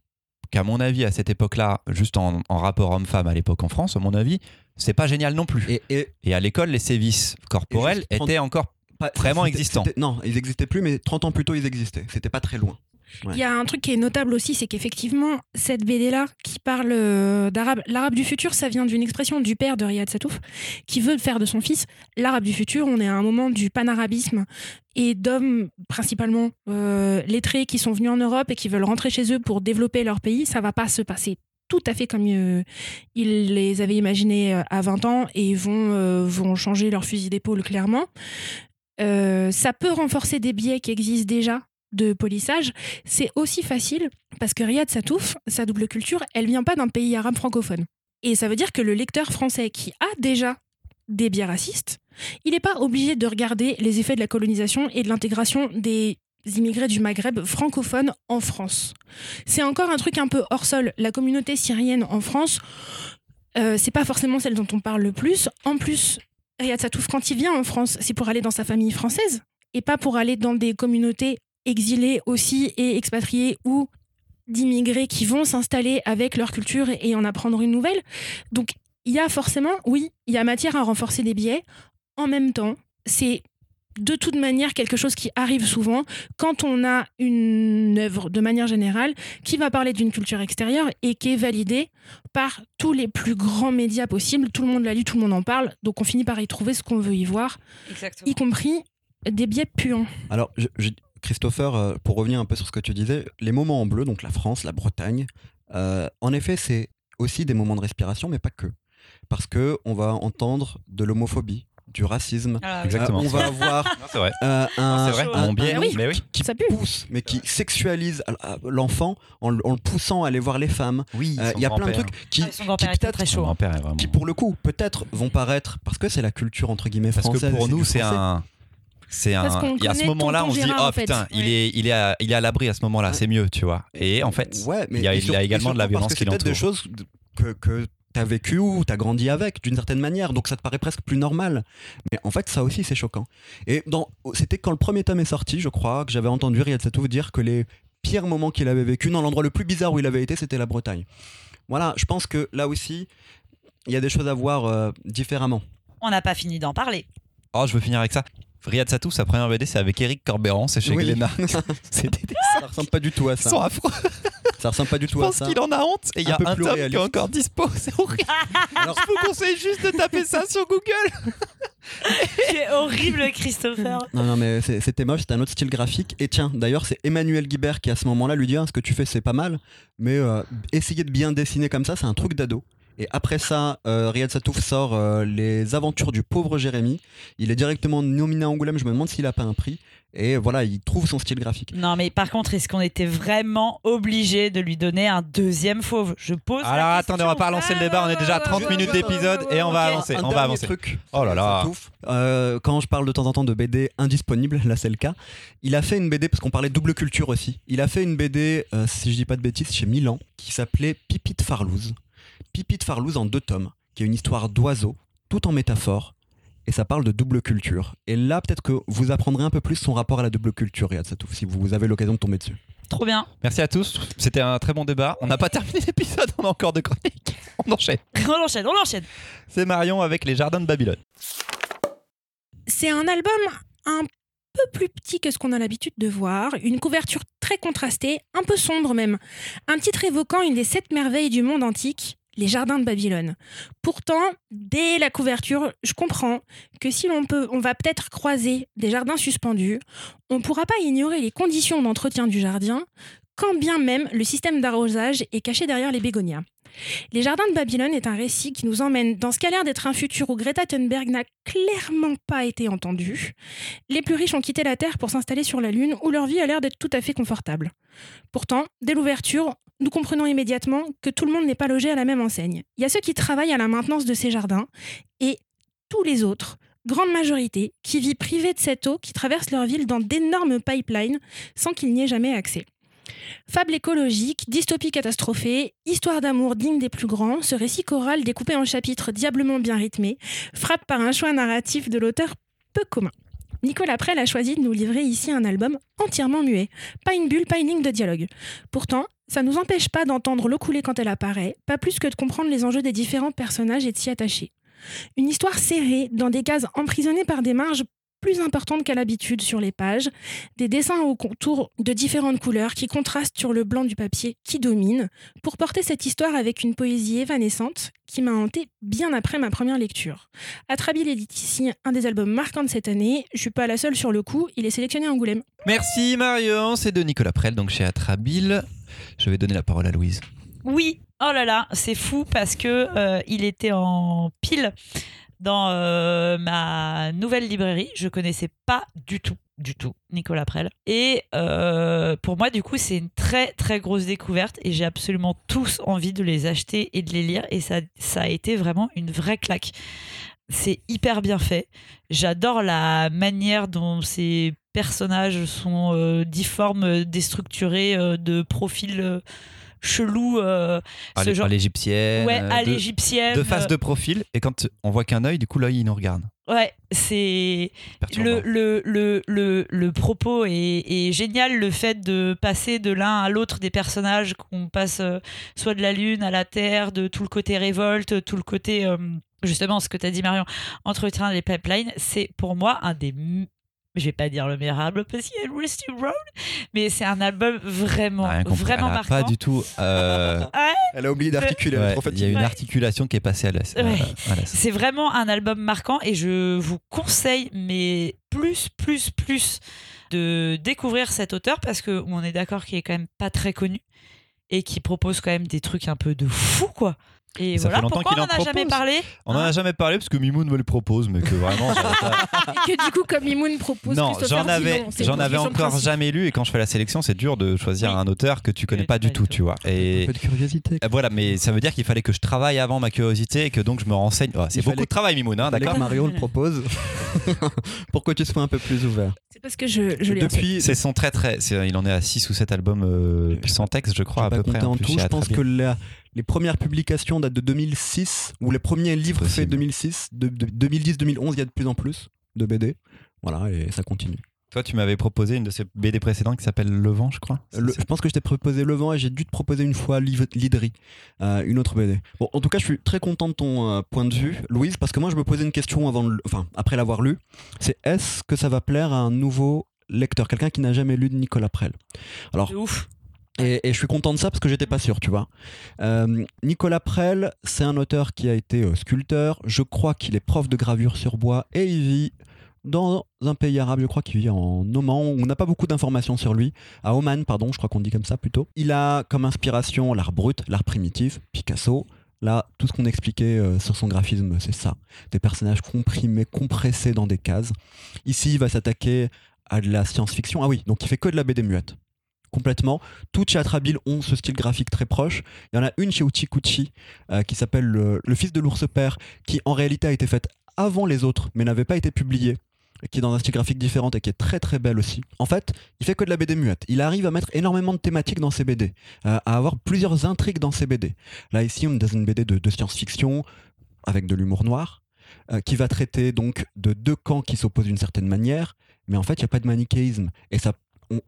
qu'à mon avis, à cette époque-là, juste en, en rapport homme-femme à l'époque en France, à mon avis, c'est pas génial non plus. Et, Et, et à l'école, les sévices corporels étaient encore pas- Vraiment c'était- existant. c'était- Non, ils existaient plus, mais 30 ans plus tôt, ils existaient. C'était pas très loin. Il y a un truc qui est notable aussi, c'est qu'effectivement, cette BD-là, qui parle euh, d'arabe, l'arabe du futur, ça vient d'une expression du père de Riyad Satouf, qui veut faire de son fils l'arabe du futur. On est à un moment du panarabisme et d'hommes, principalement euh, lettrés, qui sont venus en Europe et qui veulent rentrer chez eux pour développer leur pays. Ça va pas se passer tout à fait comme euh, ils les avaient imaginés à 20 ans et vont, vont changer leur fusil d'épaule clairement. Ça peut renforcer des biais qui existent déjà de polissage. C'est aussi facile parce que Riyad Satouf, sa double culture, elle vient pas d'un pays arabe francophone. Et ça veut dire que le lecteur français qui a déjà des biais racistes, il n'est pas obligé de regarder les effets de la colonisation et de l'intégration des immigrés du Maghreb francophones en France. C'est encore un truc un peu hors sol. La communauté syrienne en France, euh, c'est pas forcément celle dont on parle le plus. En plus, Riyad Satouf, quand il vient en France, c'est pour aller dans sa famille française et pas pour aller dans des communautés exilés aussi et expatriés ou d'immigrés qui vont s'installer avec leur culture et en apprendre une nouvelle. Donc il y a forcément, oui, il y a matière à renforcer des biais. En même temps, c'est de toute manière quelque chose qui arrive souvent quand on a une œuvre de manière générale qui va parler d'une culture extérieure et qui est validée par tous les plus grands médias possibles. Tout le monde l'a lu, tout le monde en parle, donc on finit par y trouver ce qu'on veut y voir, Exactement. y compris des biais puants. Alors, je- je- Christopher, euh, pour revenir un peu sur ce que tu disais, les moments en bleu, donc la France, la Bretagne, euh, en effet, c'est aussi des moments de respiration, mais pas que. Parce que on va entendre de l'homophobie, du racisme. Ah. Exactement. Euh, on va avoir Non, c'est vrai. euh, un, vrai. biais, Ah oui. mais oui. qui pousse, mais qui sexualise l'enfant en, le- en le poussant à aller voir les femmes. Oui, Euh, Il y a plein de trucs qui, Ah, qui peut-être chaud. vraiment. qui pour le coup peut-être vont paraître parce que c'est la culture entre guillemets Parce française. que pour nous, c'est un. C'est un. Et à ce moment-là, on se dit, oh en fait. putain, il est, il est, à, il est à l'abri à ce moment-là. C'est mieux, tu vois. Et en fait, ouais, mais il y a- il y également de la violence qui c'est peut-être des l'entoure. choses que, que tu as vécu ou tu as grandi avec d'une certaine manière, donc ça te paraît presque plus normal. Mais en fait, ça aussi, c'est choquant. Et dans, c'était quand le premier tome est sorti, je crois, que j'avais entendu Riyad Satouf dire que les pires moments qu'il avait vécu, dans l'endroit le plus bizarre où il avait été, c'était la Bretagne. Voilà, je pense que là aussi, il y a des choses à voir euh, différemment. On n'a pas fini d'en parler. oh, je veux finir avec ça. Riyad Satouf, sa première BD, c'est avec Eric Corberan, c'est chez Oui. Glénat. c'est des Ça ressemble pas du tout à ça. affreux. Ça ressemble pas du Je tout à pense ça. qu'il en a honte. Et il y a un plus tome qui est encore dispo. C'est horrible. Alors- je vous conseille juste de taper ça sur Google. C'est horrible, Christopher. Non, non, mais c'est- c'était moche, c'était un autre style graphique. Et tiens, d'ailleurs, c'est Emmanuel Guibert qui, à ce moment-là, lui dit Ah, Ce que tu fais, c'est pas mal, mais euh, essayer de bien dessiner comme ça, c'est un truc d'ado. Et après ça, euh, Riyad Satouf sort euh, Les aventures du pauvre Jérémy. Il est directement nominé à Angoulême, je me demande s'il a pas un prix. Et voilà, il trouve son style graphique. Non, mais par contre, est-ce qu'on était vraiment obligé de lui donner un deuxième fauve? Je pose. la Alors question. attendez, on va pas relancer le débat. On est déjà à 30 ouais, minutes d'épisode et on va avancer. Un On va avancer. truc. Oh là là. Euh, quand je parle de temps en temps de BD indisponible, là c'est le cas, il a fait une BD, parce qu'on parlait de double culture aussi, il a fait une BD, euh, si je dis pas de bêtises, chez Milan, qui s'appelait Pipi de Farlouse. Pipi de Farlouse en deux tomes, qui est une histoire d'oiseau, tout en métaphore, et ça parle de double culture. Et là, peut-être que vous apprendrez un peu plus son rapport à la double culture, Riyad Satouf, si vous avez l'occasion de tomber dessus. Trop bien. Merci à tous. C'était un très bon débat. On n'a pas terminé l'épisode. On a encore de chroniques. On enchaîne. On enchaîne, on enchaîne. C'est Marion avec les jardins de Babylone. C'est un album un peu plus petit que ce qu'on a l'habitude de voir, une couverture très contrastée, un peu sombre même, un titre évoquant une des sept merveilles du monde antique, les jardins de Babylone. Pourtant, dès la couverture, je comprends que si l'on peut, on va peut-être croiser des jardins suspendus, on ne pourra pas ignorer les conditions d'entretien du jardin, quand bien même le système d'arrosage est caché derrière les bégonias. Les Jardins de Babylone est un récit qui nous emmène dans ce qu'a l'air d'être un futur où Greta Thunberg n'a clairement pas été entendue. Les plus riches ont quitté la Terre pour s'installer sur la Lune où leur vie a l'air d'être tout à fait confortable. Pourtant, dès l'ouverture, nous comprenons immédiatement que tout le monde n'est pas logé à la même enseigne. Il y a ceux qui travaillent à la maintenance de ces jardins et tous les autres, grande majorité, qui vivent privés de cette eau qui traverse leur ville dans d'énormes pipelines sans qu'il n'y ait jamais accès. Fable écologique, dystopie catastrophée, histoire d'amour digne des plus grands, ce récit choral découpé en chapitres diablement bien rythmés frappe par un choix narratif de l'auteur peu commun. Nicolas Prel a choisi de nous livrer ici un album entièrement muet. Pas une bulle, pas une ligne de dialogue. Pourtant, ça ne nous empêche pas d'entendre l'eau couler quand elle apparaît, pas plus que de comprendre les enjeux des différents personnages et de s'y attacher. Une histoire serrée, dans des cases emprisonnées par des marges plus importantes qu'à l'habitude sur les pages, des dessins au contour de différentes couleurs qui contrastent sur le blanc du papier qui domine, pour porter cette histoire avec une poésie évanescente qui m'a hanté bien après ma première lecture. Atrabil édite ici un des albums marquants de cette année. Je suis pas la seule sur le coup, il est sélectionné à Angoulême. Merci Marion. C'est de Nicolas Prel, donc chez Atrabil. Je vais donner la parole à Louise. Oui, oh là là, c'est fou parce que euh, il était en pile dans euh, ma nouvelle librairie. Je connaissais pas du tout, du tout Nicolas Prel. Et euh, pour moi, du coup, c'est une très très grosse découverte et j'ai absolument tous envie de les acheter et de les lire. Et ça, ça a été vraiment une vraie claque. C'est hyper bien fait. J'adore la manière dont ces personnages sont euh, difformes, déstructurés, de profils euh, chelous. euh, À ce genre- à l'égyptienne. Ouais, à Euh, de- l'égyptienne. De face de profil. Et quand on voit qu'un œil, du coup, l'œil, il nous regarde. Ouais, c'est. Le, le, le, le, le propos est, est génial, le fait de passer de l'un à l'autre des personnages, qu'on passe euh, soit de la Lune à la Terre, de tout le côté révolte, tout le côté, euh, justement, ce que tu as dit Marion, entretien des pipelines, c'est pour moi un des... Je vais pas dire le meilleur album parce qu'il y a Rusty Road, mais c'est un album vraiment, Ah, vraiment Elle a marquant. Pas du tout. euh, Elle a oublié d'articuler, ouais, Il y a une articulation qui est passée à la. à- Ouais. la- C'est vraiment un album marquant et je vous conseille, mais plus, plus, plus, de découvrir cet auteur parce que on est d'accord qu'il est quand même pas très connu et qui propose quand même des trucs un peu de fou, quoi. Et Ça fait voilà, longtemps pourquoi qu'il on en n'en a jamais parlé On en a jamais parlé parce que Mimoun me le propose, mais que vraiment. pas- Et que du coup, comme Imoun propose non, Christopher j'en avais, c'est j'en une avais question de encore principe. jamais lu et quand je fais la sélection, c'est dur de choisir Oui. un auteur que tu connais pas du tout, tu vois. Un Et peu de curiosité. Voilà, mais ça veut dire qu'il fallait que je travaille avant ma curiosité et que donc je me renseigne. Oh, c'est Il beaucoup fallait- de travail, Mimoun, hein, d'accord que Mario le propose pour que tu sois un peu plus ouvert. C'est parce que je, je l'ai Depuis, C'est son très très. c'est- il en est à 6 ou 7 albums euh, sans texte, je crois, à pas peu près. compté en plus, tout. Je pense que la- les premières publications datent de 2006, ou les premiers livres faits possible. 2006, de, 2010-2011, il y a de plus en plus de BD. Voilà, et ça continue. Toi, tu m'avais proposé une de ces BD précédentes qui s'appelle Le Vent, je crois. Le- je pense que je t'ai proposé Le Vent et j'ai dû te proposer une fois L'Idri, euh, une autre BD. Bon, en tout cas, je suis très content de ton euh, point de vue, Louise, parce que moi, je me posais une question avant, de enfin, après l'avoir lu. C'est est-ce que ça va plaire à un nouveau lecteur, quelqu'un qui n'a jamais lu de Nicolas Prel? Alors, ouf. Et, et je suis content de ça parce que j'étais pas sûr, tu vois. Euh, Nicolas Prel, c'est un auteur qui a été euh, sculpteur. Je crois qu'il est prof de gravure sur bois et il vit dans un pays arabe. Je crois qu'il vit en Oman. On n'a pas beaucoup d'informations sur lui. À Oman, pardon, je crois qu'on dit comme ça plutôt. Il a comme inspiration l'art brut, l'art primitif, Picasso. Là, tout ce qu'on expliquait euh, sur son graphisme, c'est ça. Des personnages comprimés, compressés dans des cases. Ici, il va s'attaquer à de la science-fiction. Ah oui, donc il fait que de la BD muette complètement. Toutes chez Atrabile ont ce style graphique très proche. Il y en a une chez Uchikuchi euh, qui s'appelle le, fils de l'ours père, qui en réalité a été faite avant les autres, mais n'avait pas été publiée qui est dans un style graphique différent et qui est très très belle aussi. En fait, il fait que de la BD muette. Il arrive à mettre énormément de thématiques dans ses BD, euh, à avoir plusieurs intrigues dans ses BD. Là ici, on est dans une BD de, de science-fiction avec de l'humour noir, euh, qui va traiter donc de deux camps qui s'opposent d'une certaine manière, mais en fait, il n'y a pas de manichéisme. Et ça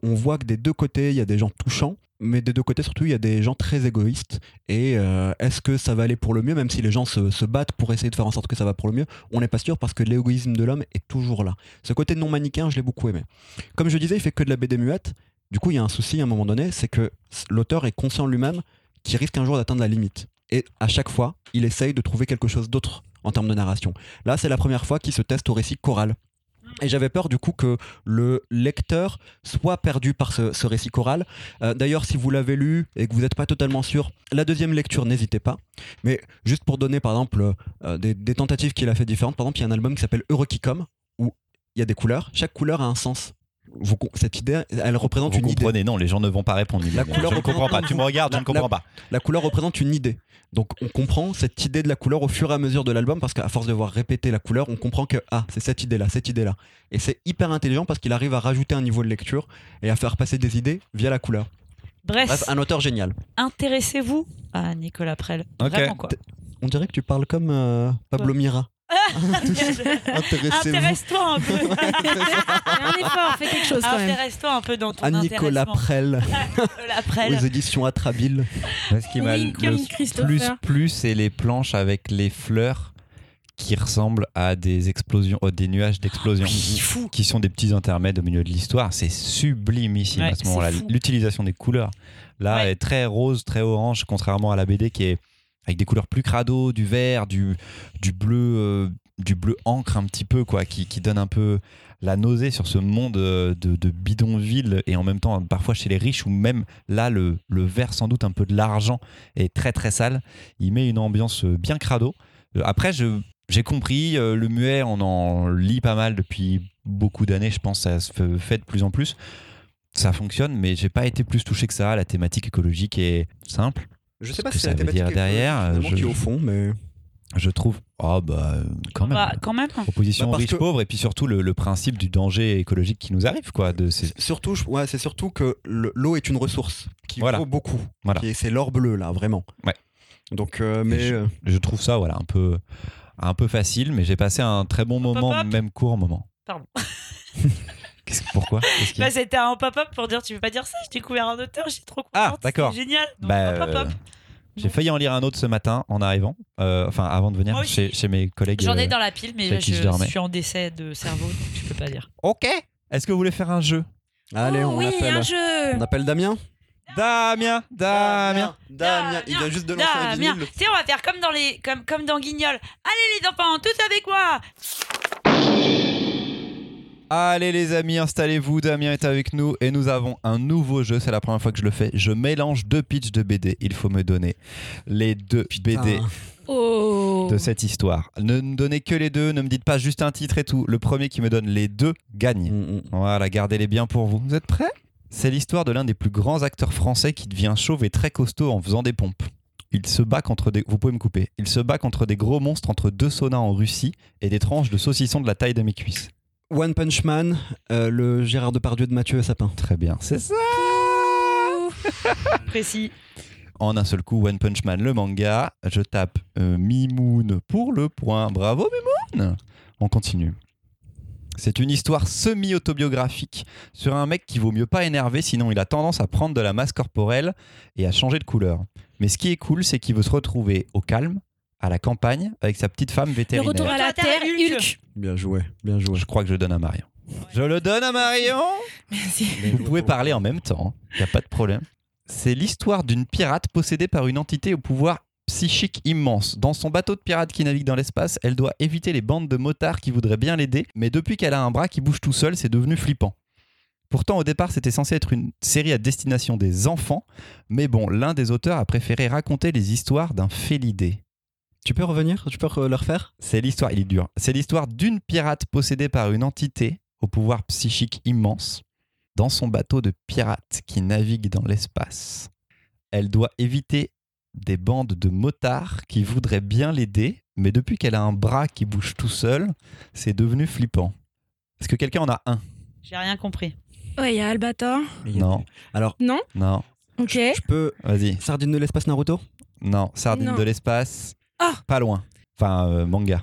on, voit que des deux côtés, il y a des gens touchants, mais des deux côtés, surtout, il y a des gens très égoïstes. Et euh, est-ce que ça va aller pour le mieux, même si les gens se, se battent pour essayer de faire en sorte que ça va pour le mieux? On n'est pas sûr parce que l'égoïsme de l'homme est toujours là. Ce côté non manichéen, je l'ai beaucoup aimé. Comme je disais, il fait que de la BD muette. Du coup, il y a un souci à un moment donné, c'est que l'auteur est conscient lui-même qu'il risque un jour d'atteindre la limite. Et à chaque fois, il essaye de trouver quelque chose d'autre en termes de narration. Là, c'est la première fois qu'il se teste au récit choral. Et j'avais peur du coup que le lecteur soit perdu par ce, récit choral. Euh, D'ailleurs, si vous l'avez lu et que vous n'êtes pas totalement sûr, la deuxième lecture, n'hésitez pas. Mais juste pour donner par exemple euh, des, des tentatives qu'il a fait différentes, par exemple, il y a un album qui s'appelle Eurokicom où il y a des couleurs. Chaque couleur a un sens. Vous cette idée, elle représente Vous une idée. comprenez, non, les gens ne vont pas répondre. La couleur je ne comprends pas. représente- Tu me regardes, je ne La- comprends pas. La couleur représente une idée. Donc on comprend cette idée de la couleur au fur et à mesure de l'album parce qu'à force de voir répéter la couleur, on comprend que ah, c'est cette idée-là, cette idée-là. Et c'est hyper intelligent parce qu'il arrive à rajouter un niveau de lecture et à faire passer des idées via la couleur. Bref, Bref, un auteur génial. intéressez-vous à Nicolas Prel. Ok. Vraiment quoi. On dirait que tu parles comme euh, Pablo Mira. Intéressez-vous Intéresse-toi un peu. Un effort, fais quelque chose quand même. Intéresse-toi un peu dans ton à Nicolas. Prel Nicolas Prel. aux éditions Atrabile. Ce qui m'a le plus plu, c'est les planches avec les fleurs qui ressemblent à des explosions, oh, des nuages d'explosions. Oui, fou. Qui sont des petits intermèdes au milieu de l'histoire. C'est sublimissime Ouais, à ce moment-là. L'utilisation des couleurs, là, Ouais. est très rose, très orange, contrairement à la BD qui est avec des couleurs plus crado, du vert, du, bleu, euh, du bleu encre un petit peu, quoi, qui, donne un peu la nausée sur ce monde euh, de, bidonville et en même temps parfois chez les riches ou même là le, vert sans doute un peu de l'argent est très très sale. Il met une ambiance euh, bien crado. Après j'ai compris le muet on en lit pas mal depuis beaucoup d'années je pense ça se fait de plus en plus. Ça fonctionne mais j'ai pas été plus touché que ça. La thématique écologique est simple Je Ce sais pas que si ça c'est la veut dire thématique derrière, je- qui au fond, mais je trouve oh bah quand même Bah, quand même. proposition Bah, parce riche que- pauvre et puis surtout le, le principe du danger écologique qui nous arrive quoi de ces C'est- Surtout, je- ouais, c'est surtout que le- l'eau est une ressource qui Voilà. vaut beaucoup. Voilà. C'est l'or bleu là, vraiment. Ouais. Donc, euh, mais je- euh, je trouve ça voilà un peu un peu facile mais j'ai passé un très bon moment hop, hop. même court moment Pardon. Qu'est-ce que- pourquoi Qu'est-ce qu'il y a Bah, c'était un pop-up pour dire tu veux pas dire ça, j'ai découvert un auteur, j'ai trop contente. Ah, d'accord. C'est génial. Donc, Bah, euh, j'ai failli en lire un autre ce matin en arrivant euh, enfin avant de venir Moi aussi. chez, chez mes collègues J'en ai euh, dans la pile, mais qui je, je dormais. suis en décès de cerveau, donc je peux pas dire. ok est-ce que vous voulez faire un jeu? Allez, Oh on oui, un jeu On appelle Damien? Damien Damien Damien, il vient juste de lancer un Damien. vinyle. Tu sais, on va faire comme dans, les, comme, comme dans Guignol. Allez les enfants, tous avec moi Allez les amis, installez-vous, Damien est avec nous et nous avons un nouveau jeu, c'est la première fois que je le fais. Je mélange deux pitchs de BD, il faut me donner les deux BD. Oh de cette histoire. Ne me donnez que les deux, ne me dites pas juste un titre et tout. Le premier qui me donne les deux gagne. Mm, mm. Voilà, gardez-les bien pour vous. Vous êtes prêts? C'est l'histoire de l'un des plus grands acteurs français qui devient chauve et très costaud en faisant des pompes. Il se bat contre des... Vous pouvez me couper. Il se bat contre des gros monstres entre deux saunas en Russie et des tranches de saucisson de la taille de mes cuisses. One Punch Man, euh, le Gérard Depardieu de Mathieu Sapin. Très bien. C'est ça Précis. En un seul coup, One Punch Man, le manga. Je tape euh, Mimoun pour le point. Bravo Mimoun On continue. C'est une histoire semi-autobiographique sur un mec qui vaut mieux pas énerver, sinon il a tendance à prendre de la masse corporelle et à changer de couleur. Mais ce qui est cool, c'est qu'il veut se retrouver au calme, à la campagne, avec sa petite femme Le vétérinaire. retour à la Terre, Hulk. Bien joué, bien joué. Je crois que je le donne à Marion. Je le donne à Marion Merci. Vous pouvez parler en même temps, il n'y a pas de problème. C'est l'histoire d'une pirate possédée par une entité au pouvoir psychique immense. Dans son bateau de pirate qui navigue dans l'espace, elle doit éviter les bandes de motards qui voudraient bien l'aider, mais depuis qu'elle a un bras qui bouge tout seul, c'est devenu flippant. Pourtant, au départ, c'était censé être une série à destination des enfants, mais bon, l'un des auteurs a préféré raconter les histoires d'un félidé. Tu peux revenir Tu peux le refaire? C'est l'histoire, il est dur. C'est l'histoire d'une pirate possédée par une entité au pouvoir psychique immense dans son bateau de pirate qui navigue dans l'espace. Elle doit éviter des bandes de motards qui voudraient bien l'aider, mais depuis qu'elle a un bras qui bouge tout seul, c'est devenu flippant. Est-ce que quelqu'un en a un? J'ai rien compris. Ouais, il y a Albator. Non, Alors, Non? non, Ok. je peux. vas-y. Sardine de l'espace Naruto? Non, sardine Non. de l'espace. Ah Pas loin. Enfin, euh, manga.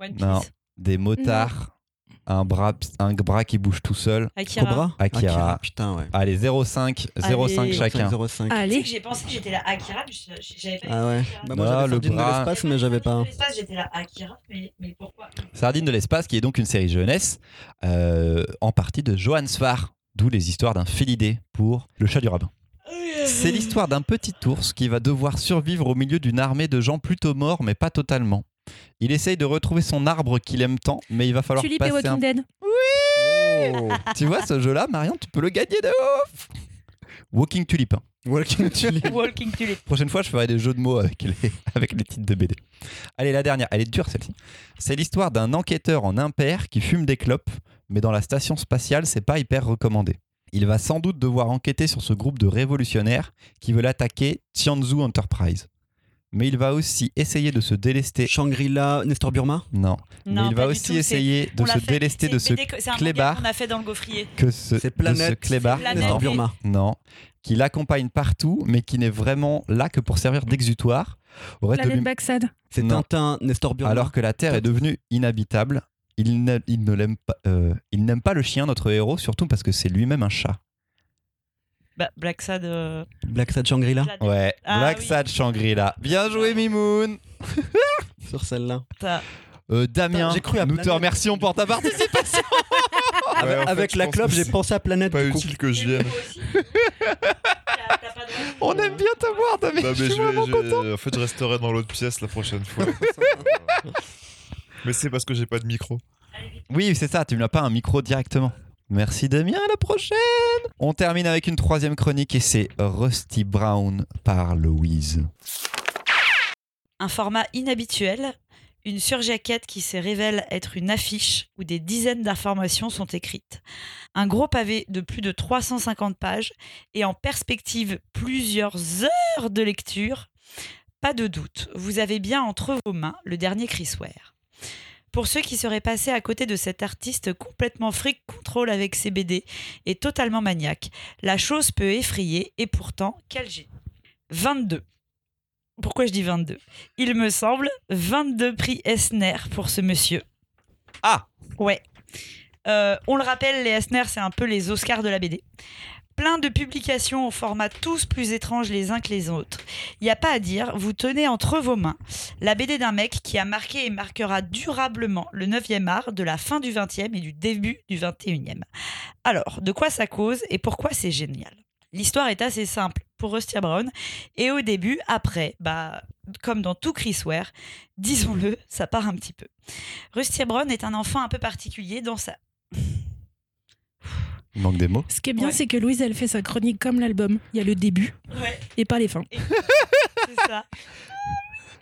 One Piece. Non. Des motards, un bras, un bras qui bouge tout seul. Akira. Cobra? Akira. Putain, ouais. Allez, 0,5, 0,5 Allez. chacun. 0,5. Tu sais Allez. que j'ai pensé que j'étais la Akira, mais je- j'avais pas Ah ouais. Bah, moi j'avais le Sardine de bras. l'espace, mais j'avais pas. L'espace, J'étais la Akira, mais, mais pourquoi? Sardine de l'espace, qui est donc une série jeunesse, euh, en partie de Johann Sfar, d'où les histoires d'un félidé pour le chat du rabbin. C'est l'histoire d'un petit ours qui va devoir survivre au milieu d'une armée de gens plutôt morts, mais pas totalement. Il essaye de retrouver son arbre qu'il aime tant, mais il va falloir Tulip et passer un... Walking Dead. Oh. Tu vois, ce jeu-là, Marion, tu peux le gagner de ouf Walking Tulip. hein. Walking Tulip. Walking Tulip. Prochaine fois, je ferai des jeux de mots avec les, avec les titres de BD. Allez, la dernière, elle est dure celle-ci. C'est l'histoire d'un enquêteur en impair qui fume des clopes, mais dans la station spatiale, c'est pas hyper recommandé. Il va sans doute devoir enquêter sur ce groupe de révolutionnaires qui veulent attaquer Tianzhu Enterprise. Mais il va aussi essayer de se délester. Shangri-La, Nestor Burma? Non, mais il va aussi tout, essayer de on se fait- délester de ce BD que- C'est un manga clébard qu'on a fait dans le gaufrier. que ce, C'est de ce Planète. clébard. Planète. Nestor. Burma. Non, qui l'accompagne partout, mais qui n'est vraiment là que pour servir d'exutoire. De Planète Baxad. C'est Non. Tintin, Nestor Burma. Alors que la Terre est devenue inhabitable, il ne, il ne l'aime pas, euh, il n'aime pas le chien, notre héros, surtout parce que c'est lui-même un chat. Bah, Black Sad. euh, Black Sad Shangri-La Ouais, Ah Black oui. Sad Shangri-La. Bien joué, Mimoun. sur celle-là. Euh, Damien, J'ai cru à nous te Planète. remercions pour ta participation. Avec, Ouais, en fait, avec je la pense clope, que j'ai c'est pensé à Planète. Pas du coup. utile que pas de- On aime bien te voir, Damien. Mais je suis je vraiment vais- content. en fait, je resterai dans l'autre pièce la prochaine fois. Mais c'est parce que j'ai pas de micro. Oui, c'est ça, tu n'as pas un micro directement. Merci Damien, à la prochaine On termine avec une troisième chronique et c'est Rusty Brown par Louise. Un format inhabituel, une surjaquette qui se révèle être une affiche où des dizaines d'informations sont écrites. Un gros pavé de plus de 350 pages et en perspective plusieurs heures de lecture. Pas de doute, vous avez bien entre vos mains le dernier Chris Ware. Pour ceux qui seraient passés à côté de cet artiste complètement freak control avec ses BD et totalement maniaque, la chose peut effrayer et pourtant, quel génie. 22. Pourquoi je dis 22 Il me semble 22 prix Esner pour ce monsieur. Ah Ouais. Euh, on le rappelle, les Esner, c'est un peu les Oscars de la BD. Plein de publications au format tous plus étranges les uns que les autres. Il n'y a pas à dire, vous tenez entre vos mains la BD d'un mec qui a marqué et marquera durablement le 9e art de la fin du 20e et du début du 21e. Alors, de quoi ça cause et pourquoi c'est génial? L'histoire est assez simple pour Rusty Brown et au début, après, bah, comme dans tout Chris Ware, disons-le, ça part un petit peu. Rusty Brown est un enfant un peu particulier dans sa Il manque des mots. Ce qui est bien, Ouais. c'est que Louise, elle fait sa chronique comme l'album. Il y a le début Ouais, et pas les fins. c'est ça.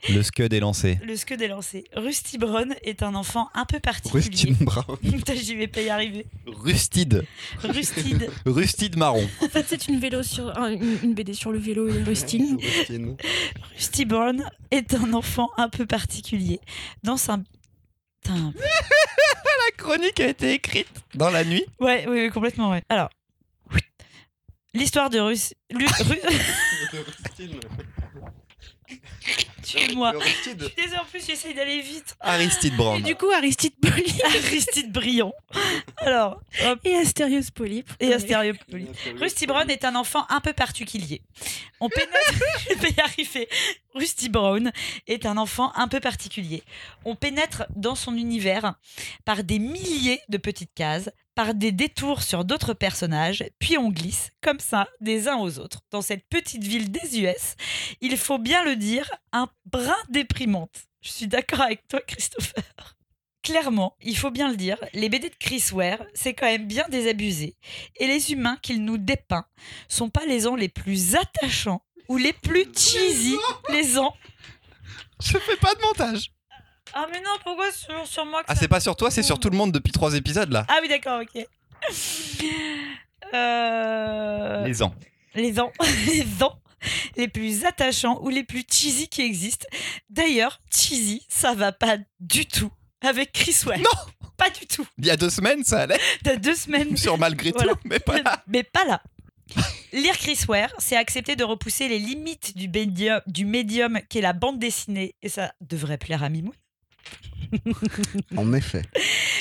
Le scud est lancé. Le scud est lancé. Rusty Brown est un enfant un peu particulier. Brown. Putain, J'y vais pas y arriver. Rustide. Rustide. Rustide marron. En fait, c'est une, vélo sur, un- une, une BD sur le vélo et les rustines. Rustin. Rusty Brown est un enfant un peu particulier. Dans sa... Putain. La chronique a été écrite dans la nuit. Ouais, oui, oui, complètement, ouais. Alors, l'histoire de Russ... Lu- Ru- Tue-moi. Je suis désolée, en plus, j'essaye d'aller vite. Aristide Et Brown. du coup, Aristide Polype Aristide Briand. Alors, hop, et Astérios Polype. et Astéréopoli. Rusty Brown est un enfant un peu particulier. On pénètre. Je vais y arriver. Rusty Brown est un enfant un peu particulier. On pénètre dans son univers par des milliers de petites cases, par des détours sur d'autres personnages, puis on glisse comme ça des uns aux autres dans cette petite ville des US. Il faut bien le dire, un brin déprimante. Je suis d'accord avec toi, Christopher. Clairement, il faut bien le dire, les BD de Chris Ware, c'est quand même bien désabusé. Et les humains qu'il nous dépeint sont pas les ans les plus attachants ou les plus cheesy, les ans. Je fais pas de montage. Ah mais non, pourquoi sur, sur moi que Ah, ça- c'est pas sur toi, c'est sur tout le monde depuis trois épisodes là. Ah oui, d'accord, ok. Euh, Les ans. les ans, les ans les plus attachants ou les plus cheesy qui existent. D'ailleurs, cheesy, ça va pas du tout avec Chris Ware. Non Pas du tout. Il y a deux semaines, ça allait. T'as deux semaines. Sur malgré Voilà. tout, mais pas là. Mais pas là. Lire Chris Ware, c'est accepter de repousser les limites du médium, du médium qu'est la bande dessinée, et ça devrait plaire à Mimoun. En effet.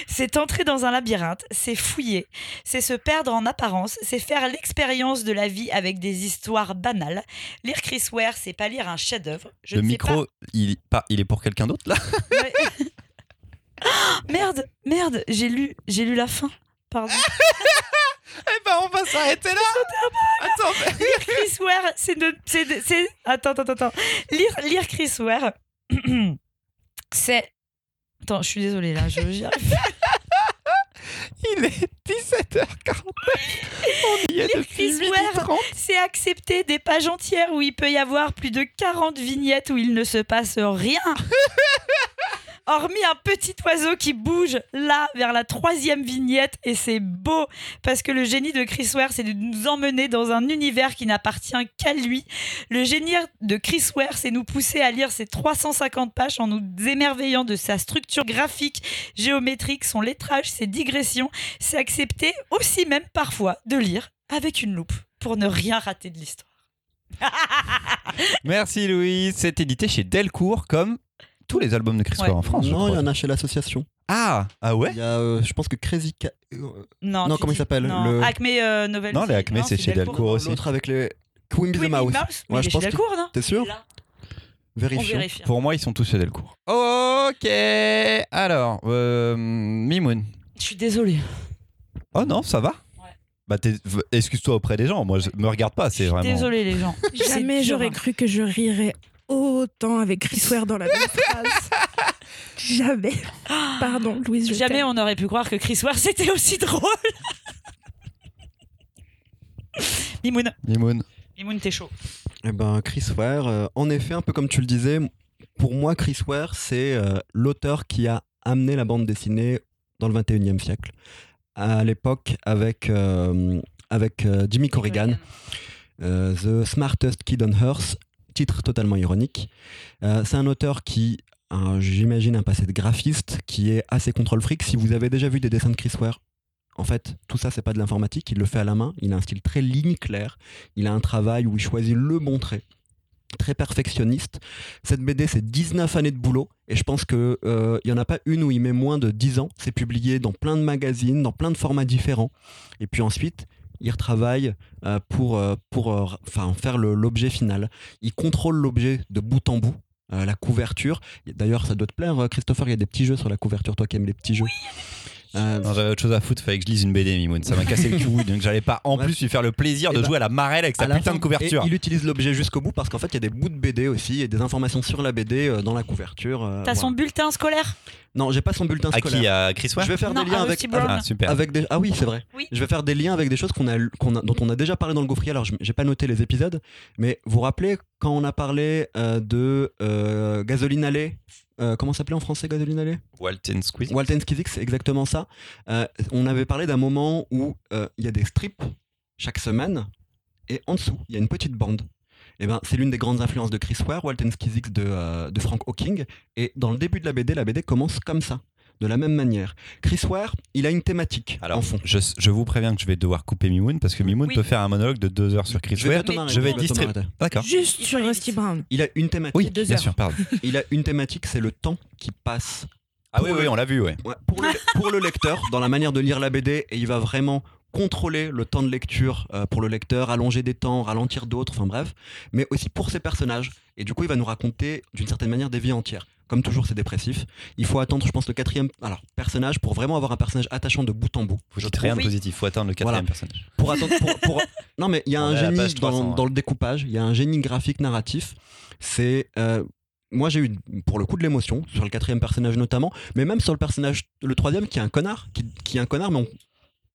C'est entrer dans un labyrinthe, c'est fouiller, c'est se perdre en apparence, c'est faire l'expérience de la vie avec des histoires banales. Lire Chris Ware, c'est pas lire un chef-d'œuvre. Le micro, il, pas, il est pour quelqu'un d'autre là? Ouais. Ah, merde, merde, j'ai lu, j'ai lu la fin. Pardon. Eh ben, on va s'arrêter là. Attends, mais- lire Chris Ware, c'est de, c'est, de- c'est- attends, attends, attends. Lire, lire Chris Ware, c'est. Attends, je suis désolée là, je, j'y arrive. il est 17h40. On y est depuis Chris Ware, 8h30. c'est accepter des pages entières où il peut y avoir plus de 40 vignettes où il ne se passe rien. Hormis un petit oiseau qui bouge là vers la troisième vignette et c'est beau parce que le génie de Chris Ware c'est de nous emmener dans un univers qui n'appartient qu'à lui. Le génie de Chris Ware c'est nous pousser à lire ces 350 pages en nous émerveillant de sa structure graphique, géométrique, son lettrage, ses digressions. C'est accepter aussi même parfois de lire avec une loupe pour ne rien rater de l'histoire. Merci Louise. C'est édité chez Delcourt comme tous les albums de Chris Ouais. En France. non, il y en a chez l'association. Ah, ah ouais Il y a, euh, je pense que Crazy Cat. euh, Non, Non, comment il s'appelle Le- Acme euh, Novel. Non, les Acme, c'est chez Delcourt aussi. L'autre avec les. Queen Bee the Mouse. Mouse. Ouais, mais je chez pense que- Delcourt, non T'es sûr Vérifions. vérifie. Pour moi, ils sont tous chez Delcourt. Ok. Alors, euh, Mimoun. Je suis désolée. Oh non, ça va Ouais. Bah, excuse-toi auprès des gens. Moi, je me regarde pas. Je C'est suis vraiment. désolée, les gens. Jamais j'aurais hein. cru que je rirais autant avec Chris Ware dans la même phrase. Jamais. Pardon, Louise, je Jamais on aurait pu croire que Chris Ware c'était aussi drôle. Mimoun. Mimoun. Mimoun, t'es chaud. Eh ben, Chris Ware, euh, en effet, un peu comme tu le disais, pour moi, Chris Ware, c'est euh, l'auteur qui a amené la bande dessinée dans le 21e siècle. À l'époque, avec, euh, avec euh, Jimmy Corrigan, euh, The Smartest Kid on Earth, titre totalement ironique. Euh, c'est un auteur qui, j'imagine, un passé de graphiste, qui est assez contrôle fric. Si vous avez déjà vu des dessins de Chris Ware, en fait, tout ça, c'est pas de l'informatique, il le fait à la main, il a un style très ligne claire, il a un travail où il choisit le bon trait, très perfectionniste. Cette BD, c'est 19 années de boulot, et je pense qu'il n'y en a pas une où il met moins de 10 ans. C'est publié dans plein de magazines, dans plein de formats différents. Et puis ensuite, il retravaille euh, pour, euh, pour euh, faire l'objet final. Il contrôle l'objet de bout en bout. la couverture. D'ailleurs, ça doit te plaire, euh, Christopher, il y a des petits jeux sur la couverture, toi qui aimes les petits jeux. Euh, Non, j'avais autre chose à foutre, fallait que je lise une BD, Mimoun. Ça m'a cassé le cul, donc j'allais pas en plus lui faire le plaisir Eh de ben, jouer à la marelle avec sa putain fin. de couverture. Et il utilise l'objet jusqu'au bout parce qu'en fait, il y a des bouts de BD aussi et des informations sur la BD euh, dans la couverture. euh, T'as voilà. son bulletin scolaire? Non, j'ai pas son bulletin À scolaire. qui À Chris Ware? Je vais faire Non, des liens avec, Ah, super. avec des. Ah oui, c'est vrai. Oui. Je vais faire des liens avec des choses qu'on a, qu'on a, dont on a déjà parlé dans le gaufrier. Alors, je- j'ai pas noté les épisodes, mais vous vous rappelez quand on a parlé euh, de euh, Gasoline Alley euh, Comment s'appelait en français Gasoline Alley Walton Squeeze. Walton Skizix, c'est exactement ça. Euh, on avait parlé d'un moment où euh, il y a des strips chaque semaine et en dessous, il y a une petite bande. Et ben, c'est l'une des grandes influences de Chris Ware, Walton de, de Frank Hawking. Et dans le début de la BD, la BD commence comme ça, de la même manière. Chris Ware, il a une thématique Alors, en fond. je, je vous préviens que je vais devoir couper Mimoun parce que Mimoun Oui. peut faire un monologue de deux heures sur Chris Je Ware. je vais distribuer. D'accord. Juste sur Rusty. Brown. Il a une thématique. Oui, deux bien heures. sûr, pardon. Il a une thématique, c'est le temps qui passe Ah oui, oui, on l'a vu, ouais. Ouais, pour, le, pour le lecteur, dans la manière de lire la BD, et il va vraiment contrôler le temps de lecture euh, pour le lecteur, allonger des temps, ralentir d'autres, enfin bref, mais aussi pour ses personnages. Et du coup, il va nous raconter d'une certaine manière des vies entières. Comme toujours, c'est dépressif. Il faut attendre, je pense, le quatrième alors, personnage pour vraiment avoir un personnage attachant de bout en bout. Je rien de positif, faut attendre le quatrième personnage. pour attendre pour, pour- non mais il y a On un génie page dans, 300, dans le découpage il y a un génie graphique narratif c'est euh, moi j'ai eu pour le coup de l'émotion sur le quatrième personnage notamment mais même sur le personnage le troisième qui est un connard qui, qui est un connard mais on,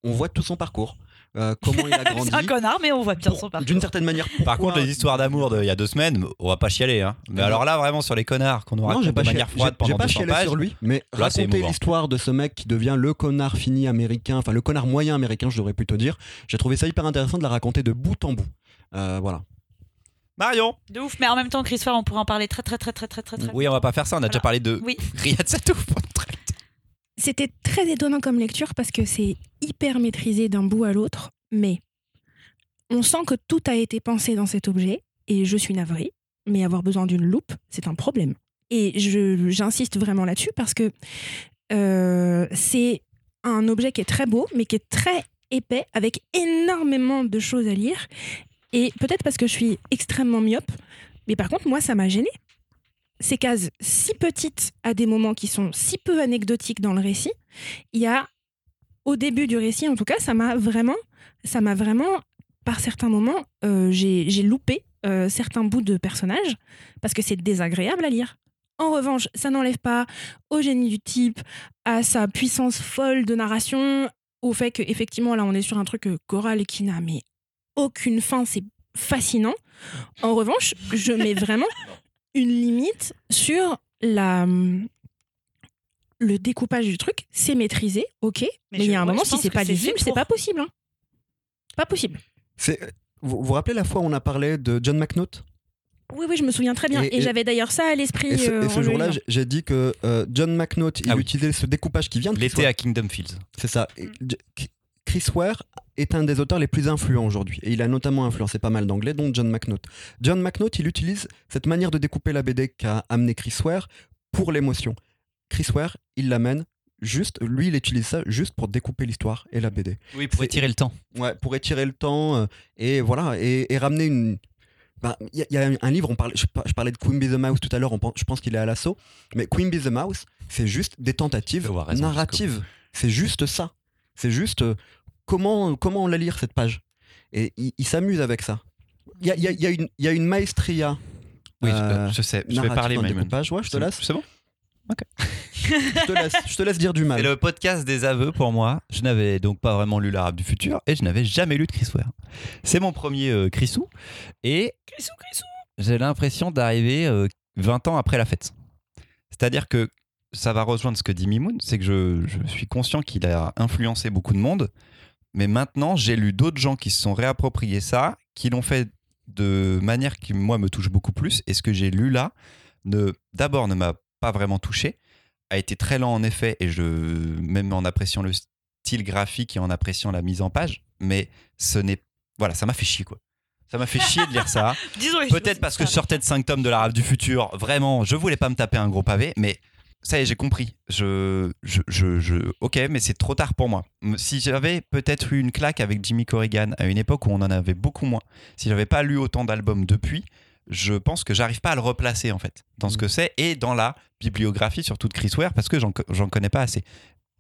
on voit tout son parcours Euh, comment il a grandi C'est un connard, mais on voit bien son parcours. d'une certaine manière Par contre, les histoires d'amour d'il y a deux semaines, on va pas chialer. Hein. Mais Non. alors là, vraiment, sur les connards qu'on nous non, raconte de pas, manière chialé- froide pendant pas 200 chialé pages. sur lui, mais Là, raconter l'histoire de ce mec qui devient le connard fini américain, enfin le connard moyen américain, je devrais plutôt dire. J'ai trouvé ça hyper intéressant de la raconter de bout en bout. Euh, voilà. Marion De ouf, mais en même temps, Chris Ware, on pourrait en parler très très très très très très très. Oui, on va pas faire ça, on a Voilà. déjà parlé de Oui. Riyad Satouf. C'était très étonnant comme lecture parce que c'est hyper maîtrisé d'un bout à l'autre, mais on sent que tout a été pensé dans cet objet, et je suis navrée, mais avoir besoin d'une loupe, c'est un problème. Et j'insiste vraiment là-dessus parce que euh, c'est un objet qui est très beau, mais qui est très épais, avec énormément de choses à lire. Et peut-être parce que je suis extrêmement myope, mais par contre, moi, ça m'a gênée. Ces cases si petites à des moments qui sont si peu anecdotiques dans le récit, il y a, au début du récit en tout cas, ça m'a vraiment, ça m'a vraiment, par certains moments, euh, j'ai loupé euh, certains bouts de personnages parce que c'est désagréable à lire. En revanche, ça n'enlève pas au génie du type, à sa puissance folle de narration, au fait que effectivement là on est sur un truc euh, choral qui n'a mais aucune fin, c'est fascinant. En revanche, je mets vraiment une limite sur la le découpage du truc, c'est maîtrisé, ok, mais, il y a un moment si c'est pas lisible, fait c'est pas possible. hein. Pas possible. C'est, vous vous rappelez la fois où on a parlé de John McNaught? Oui, oui, je me souviens très bien. Et- Et, et- j'avais d'ailleurs ça à l'esprit. Et ce, euh, ce jour-là, j'ai- dit que euh, John McNaught, il Ah oui. utilisait ce découpage qui vient de L'été à Kingdom Fields. C'est ça. Chris Ware est un des auteurs les plus influents aujourd'hui. Et il a notamment influencé pas mal d'anglais, dont John McNaught. John McNaught, il utilise cette manière de découper la BD qu'a amené Chris Ware pour l'émotion. Chris Ware, il l'amène juste, lui, il utilise ça juste pour découper l'histoire et la BD. Oui, pour étirer le temps. Ouais, pour étirer le temps euh, et voilà, et, et ramener une. ben, Il y, a- il y a un livre, on parlait, je, par- je parlais de Queen Bee the Mouse tout à l'heure, je pense qu'il est à l'assaut, mais Queen Bee the Mouse, c'est juste des tentatives narratives. C'est juste ça. C'est juste euh, comment, comment on la lire cette page? Et il, il s'amuse avec ça. Il y a, y a- y a y a une maestria Oui, je- euh, je sais. Je vais parler, Maïmoun. découpage. Ouais, je te C'est- laisse. C'est bon? Je te laisse, je te laisse dire du C'est mal. le podcast des aveux pour moi. Je n'avais donc pas vraiment lu l'arabe du futur et je n'avais jamais lu de Chris Ware. C'est mon premier euh, Chrisou et Crissou, crissou. j'ai l'impression d'arriver euh, 20 ans après la fête. C'est-à-dire que ça va rejoindre ce que dit Mimoun, c'est que je, je suis conscient qu'il a influencé beaucoup de monde, mais maintenant j'ai lu d'autres gens qui se sont réappropriés ça, qui l'ont fait de manière qui moi me touche beaucoup plus, et ce que j'ai lu là, ne, d'abord ne m'a pas vraiment touché, a été très lent en effet, et je même en appréciant le style graphique et en appréciant la mise en page, mais ce n'est voilà, ça m'a fait chier quoi. Ça m'a fait chier de lire ça. Peut-être parce que je sortais de 5 tomes de l'arabe du futur. Vraiment, je voulais pas me taper un gros pavé, mais ça y est, j'ai compris. Je, je, je, je- ok, mais c'est trop tard pour moi. Si j'avais peut-être eu une claque avec Jimmy Corrigan à une époque où on en avait beaucoup moins, si j'avais pas lu autant d'albums depuis, je pense que j'arrive pas à le replacer en fait dans ce Mm. que c'est et dans la bibliographie surtout de Chris Ware parce que j'en connais pas assez.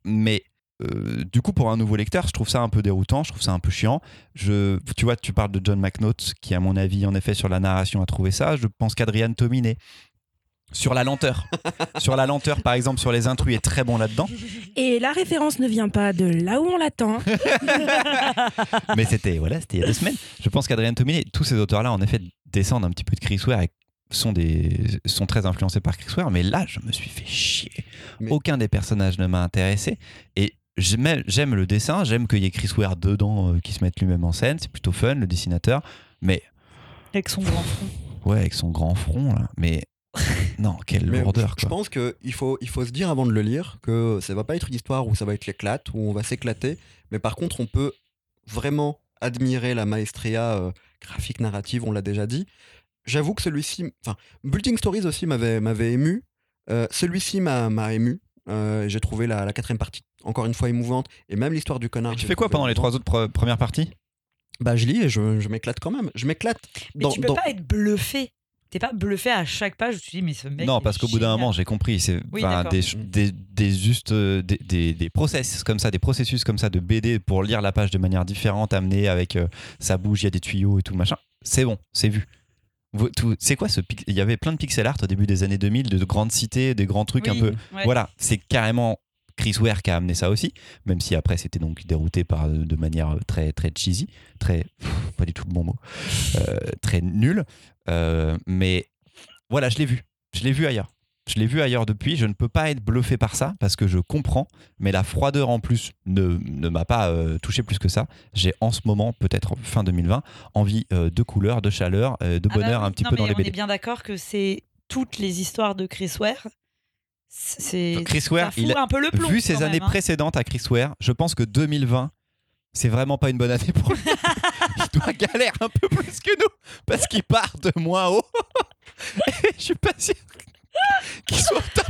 Mais euh, du coup, pour un nouveau lecteur, je trouve ça un peu déroutant, je trouve ça un peu chiant. Je, tu vois, tu parles de John McNaught, qui, à mon avis, en effet, sur la narration, a trouvé ça. Je pense qu'Adrian Tominé, sur la lenteur, sur la lenteur, par exemple, sur les intrus, est très bon là-dedans. Et la référence ne vient pas de là où on l'attend. Mais c'était voilà, c'était il y a deux semaines. Je pense qu'Adrien Tominé, tous ces auteurs-là, en effet, descendent un petit peu de Chris Ware et sont, des, sont très influencés par Chris Ware. Mais là, je me suis fait chier. Mais- Aucun des personnages ne m'a intéressé. Et j'aime j'aime le dessin, j'aime qu'il y ait Chris Ware dedans euh, qui se mette lui-même en scène. C'est plutôt fun, le dessinateur. Mais Avec son grand front. ouais, avec son grand front, là. Mais non, quelle Mais lourdeur, je, quoi. pense qu'il faut, il faut se dire avant de le lire que ça va pas être une histoire où ça va être l'éclate, où on va s'éclater, mais par contre on peut vraiment admirer la maestria euh, graphique narrative, on l'a déjà dit. J'avoue que celui-ci, enfin, Building Stories aussi m'avait, m'avait ému. Euh, celui-ci m'a, m'a ému. Euh, j'ai trouvé la, la quatrième partie encore une fois émouvante et même l'histoire du connard. Et tu fais quoi pendant les trois autres pre- premières parties? Bah je lis et je, je m'éclate quand même. Je m'éclate. Mais dans- tu peux dans- pas être bluffé. T'es pas bluffé à chaque page où tu dis, mais ce mec. Non, parce qu'au bout d'un moment, j'ai compris. C'est Oui, des, des, des juste euh, des, des, des process comme ça, des processus comme ça de BD pour lire la page de manière différente, amenée avec euh, ça bouge, il y a des tuyaux et tout machin. C'est bon, c'est vu. C'est quoi ce Il y avait plein de pixel art au début des années 2000, de grandes cités, des grands trucs un peu. ouais. Voilà, c'est carrément Chris Ware qui a amené ça aussi, même si après c'était donc dérouté par euh, de manière euh, très très cheesy, très pff, pas du tout le bon mot, euh, très nul. Euh, mais voilà, je l'ai vu, je l'ai vu ailleurs. Je l'ai vu ailleurs depuis, je ne peux pas être bluffé par ça parce que je comprends, mais la froideur en plus ne, ne m'a pas euh, touché plus que ça. J'ai en ce moment, peut-être fin 2020, envie de couleur, de chaleur, de Ah bah bonheur un petit Non, peu mais dans les on BD. est bien d'accord que c'est toutes les histoires de Chris Ware. C'est. Chris Ware, fout il a- un peu le plomb. Vu ses années hein. précédentes à Chris Ware, je pense que 2020, c'est vraiment pas une bonne année pour lui. il doit galérer un peu plus que nous parce qu'il part de moins haut. Et je suis pas sûr qu'il soit au top.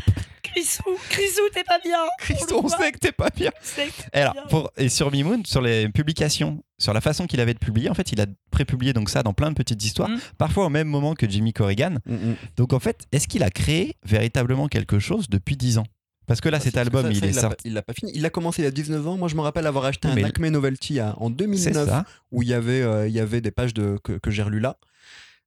Chrisou, Chrisou, t'es pas bien. Christ, on sait que t'es pas bien. t'es Et, alors, bien. pour- et sur Mimoun, sur les publications, sur la façon qu'il avait de publier, en fait, il a prépublié donc ça dans plein de petites histoires, Mm. parfois au même moment que Jimmy Corrigan. Mm, mm. Donc en fait, est-ce qu'il a créé véritablement quelque chose depuis 10 ans? Parce que là, Ah, cet album, ça- il ça, est l'a sorti. pas- Il l'a pas fini. Il l'a commencé il y a 19 ans. Moi, je me rappelle avoir acheté Oui, mais un Acme Novelty à- en C'est 2009 ça. où il y avait, euh, il y avait des pages de, que, que j'ai relues là.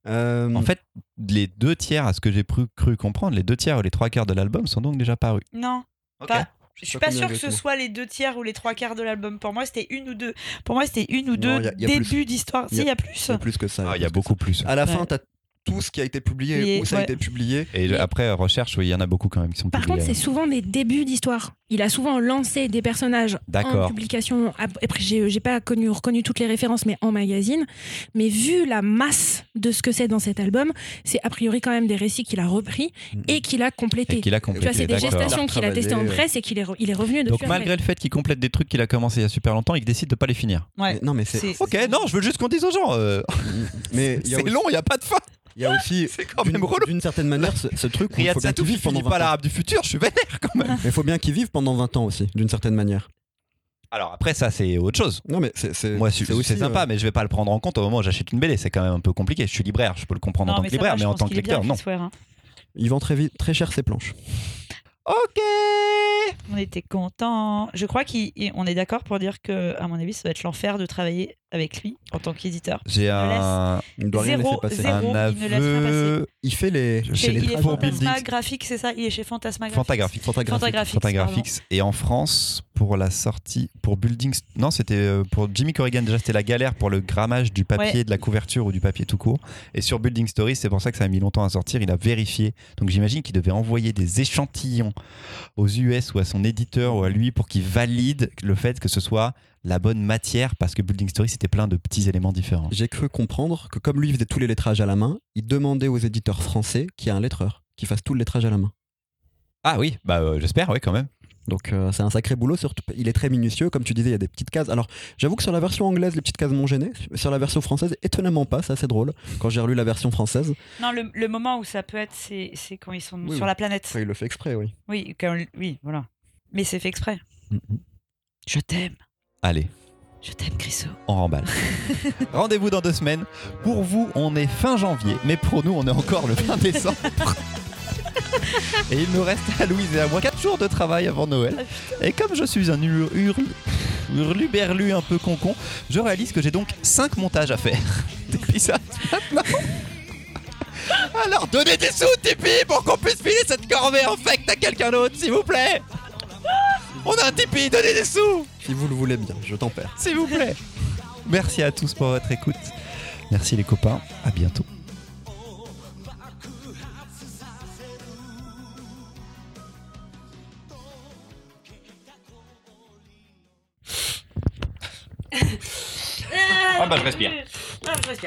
Euh, En fait, les deux tiers, à ce que j'ai cru, cru comprendre, les deux tiers ou les trois quarts de l'album sont donc déjà parus. Non. Ok. Pas- Je suis pas sûre que ce soit les deux tiers ou les trois quarts de l'album. Pour moi, c'était une ou deux. Pour moi, c'était une ou Non, deux y a- y a plus. débuts d'histoire. Si, il y a plus. il y a plus que ça. Ah, il y a plus que beaucoup plus. ça. À la fin, Ouais. tu as tout ce qui a été publié, Oui, où ça a ouais. été publié. Et après, recherche, oui, il y en a beaucoup quand même qui sont Par publiés. contre, c'est souvent des débuts d'histoire. Il a souvent lancé des personnages en D'accord. publication. Après, j'ai pas connu, reconnu toutes les références, mais en magazine. Mais vu la masse de ce que c'est dans cet album, c'est a priori quand même des récits qu'il a repris et qu'il a Et complétés. qu'il a Tu vois, complété. c'est des gestations qu'il a testées en presse et qu'il est, re- il est revenu dessus. Donc après. malgré le fait qu'il complète des trucs qu'il a commencé il y a super longtemps, il décide de pas les finir. Ouais. Mais- Non, mais c'est. Ok, non, je veux juste qu'on dise aux gens. euh, Mais c'est aussi- long, il y a pas de fin. il y a aussi. C'est quand d'une- même relou. D'une certaine manière, ce, ce truc où il faut bien Satou qu'il qui vive pendant finit 20 pas l'arabe du futur, je suis vénère quand même. Mais il faut bien qu'il vive pendant 20 ans aussi, d'une certaine manière. Alors après, ça, c'est autre chose. Non, mais c'est. Moi, c'est sympa, euh, mais je vais pas le prendre en compte au moment où j'achète une BD. C'est quand même un peu compliqué. Je suis libraire, je peux le comprendre en tant que libraire, va, mais en tant que lecteur, non. Ware, hein. Il vend très vite, très cher ses planches. Ok. On était contents. Je crois qu'on est d'accord pour dire que, à mon avis, ça va être l'enfer de travailler avec lui en tant qu'éditeur. J'ai un, Il ne doit rien Zéro, passer. zéro. un il ne aveu Il fait les. Chez C'est- les il est pour Fantasma Buildings. graphique, c'est ça? Il est chez Fantasma Fantagraphique. Fantagraphique. Fantagraphique. Fantagraphics. Et en France, pour la sortie, pour Buildings, non, c'était euh, pour Jimmy Corrigan déjà, c'était la galère pour le grammage du papier, Ouais. de la couverture ou du papier tout court. Et sur Building Stories, c'est pour ça que ça a mis longtemps à sortir. Il a vérifié. Donc j'imagine qu'il devait envoyer des échantillons aux US ou à son éditeur ou à lui pour qu'il valide le fait que ce soit la bonne matière parce que Building Stories c'était plein de petits éléments différents. J'ai cru comprendre que comme lui faisait tous les lettrages à la main, il demandait aux éditeurs français qu'il y ait un lettreur qui fasse tout le lettrage à la main. Ah oui, bah euh, j'espère, oui quand même. Donc euh, c'est un sacré boulot, surtout il est très minutieux, comme tu disais, il y a des petites cases. Alors j'avoue que sur la version anglaise, les petites cases m'ont gêné. Sur la version française, étonnamment pas, c'est assez drôle. Quand j'ai relu la version française, Non, le, le moment où ça peut être, c'est quand ils sont Oui, sur oui. la planète. Enfin, il le fait exprès, oui. Oui, quand- oui, voilà. Mais c'est fait exprès. Mhm. Je t'aime. Allez, Je t'aime, Chriso. on remballe. Rendez-vous dans deux semaines. Pour vous, on est fin janvier, mais pour nous, on est encore le 20 décembre. et il nous reste à Louise et à moi 4 jours de travail avant Noël. Et comme je suis un hur... hur- hurluberlu un peu concon, je réalise que j'ai donc 5 montages à faire. Depuis ça, maintenant. Alors donnez des sous, Tipeee, pour qu'on puisse filer cette corvée en fait à quelqu'un d'autre, s'il vous plaît. On a un Tipeee, donnez des sous, Si vous le voulez bien, je t'en perds. s'il vous plaît. Merci à tous pour votre écoute. Merci les copains, à bientôt. Ah bah je respire. Ah, je respire.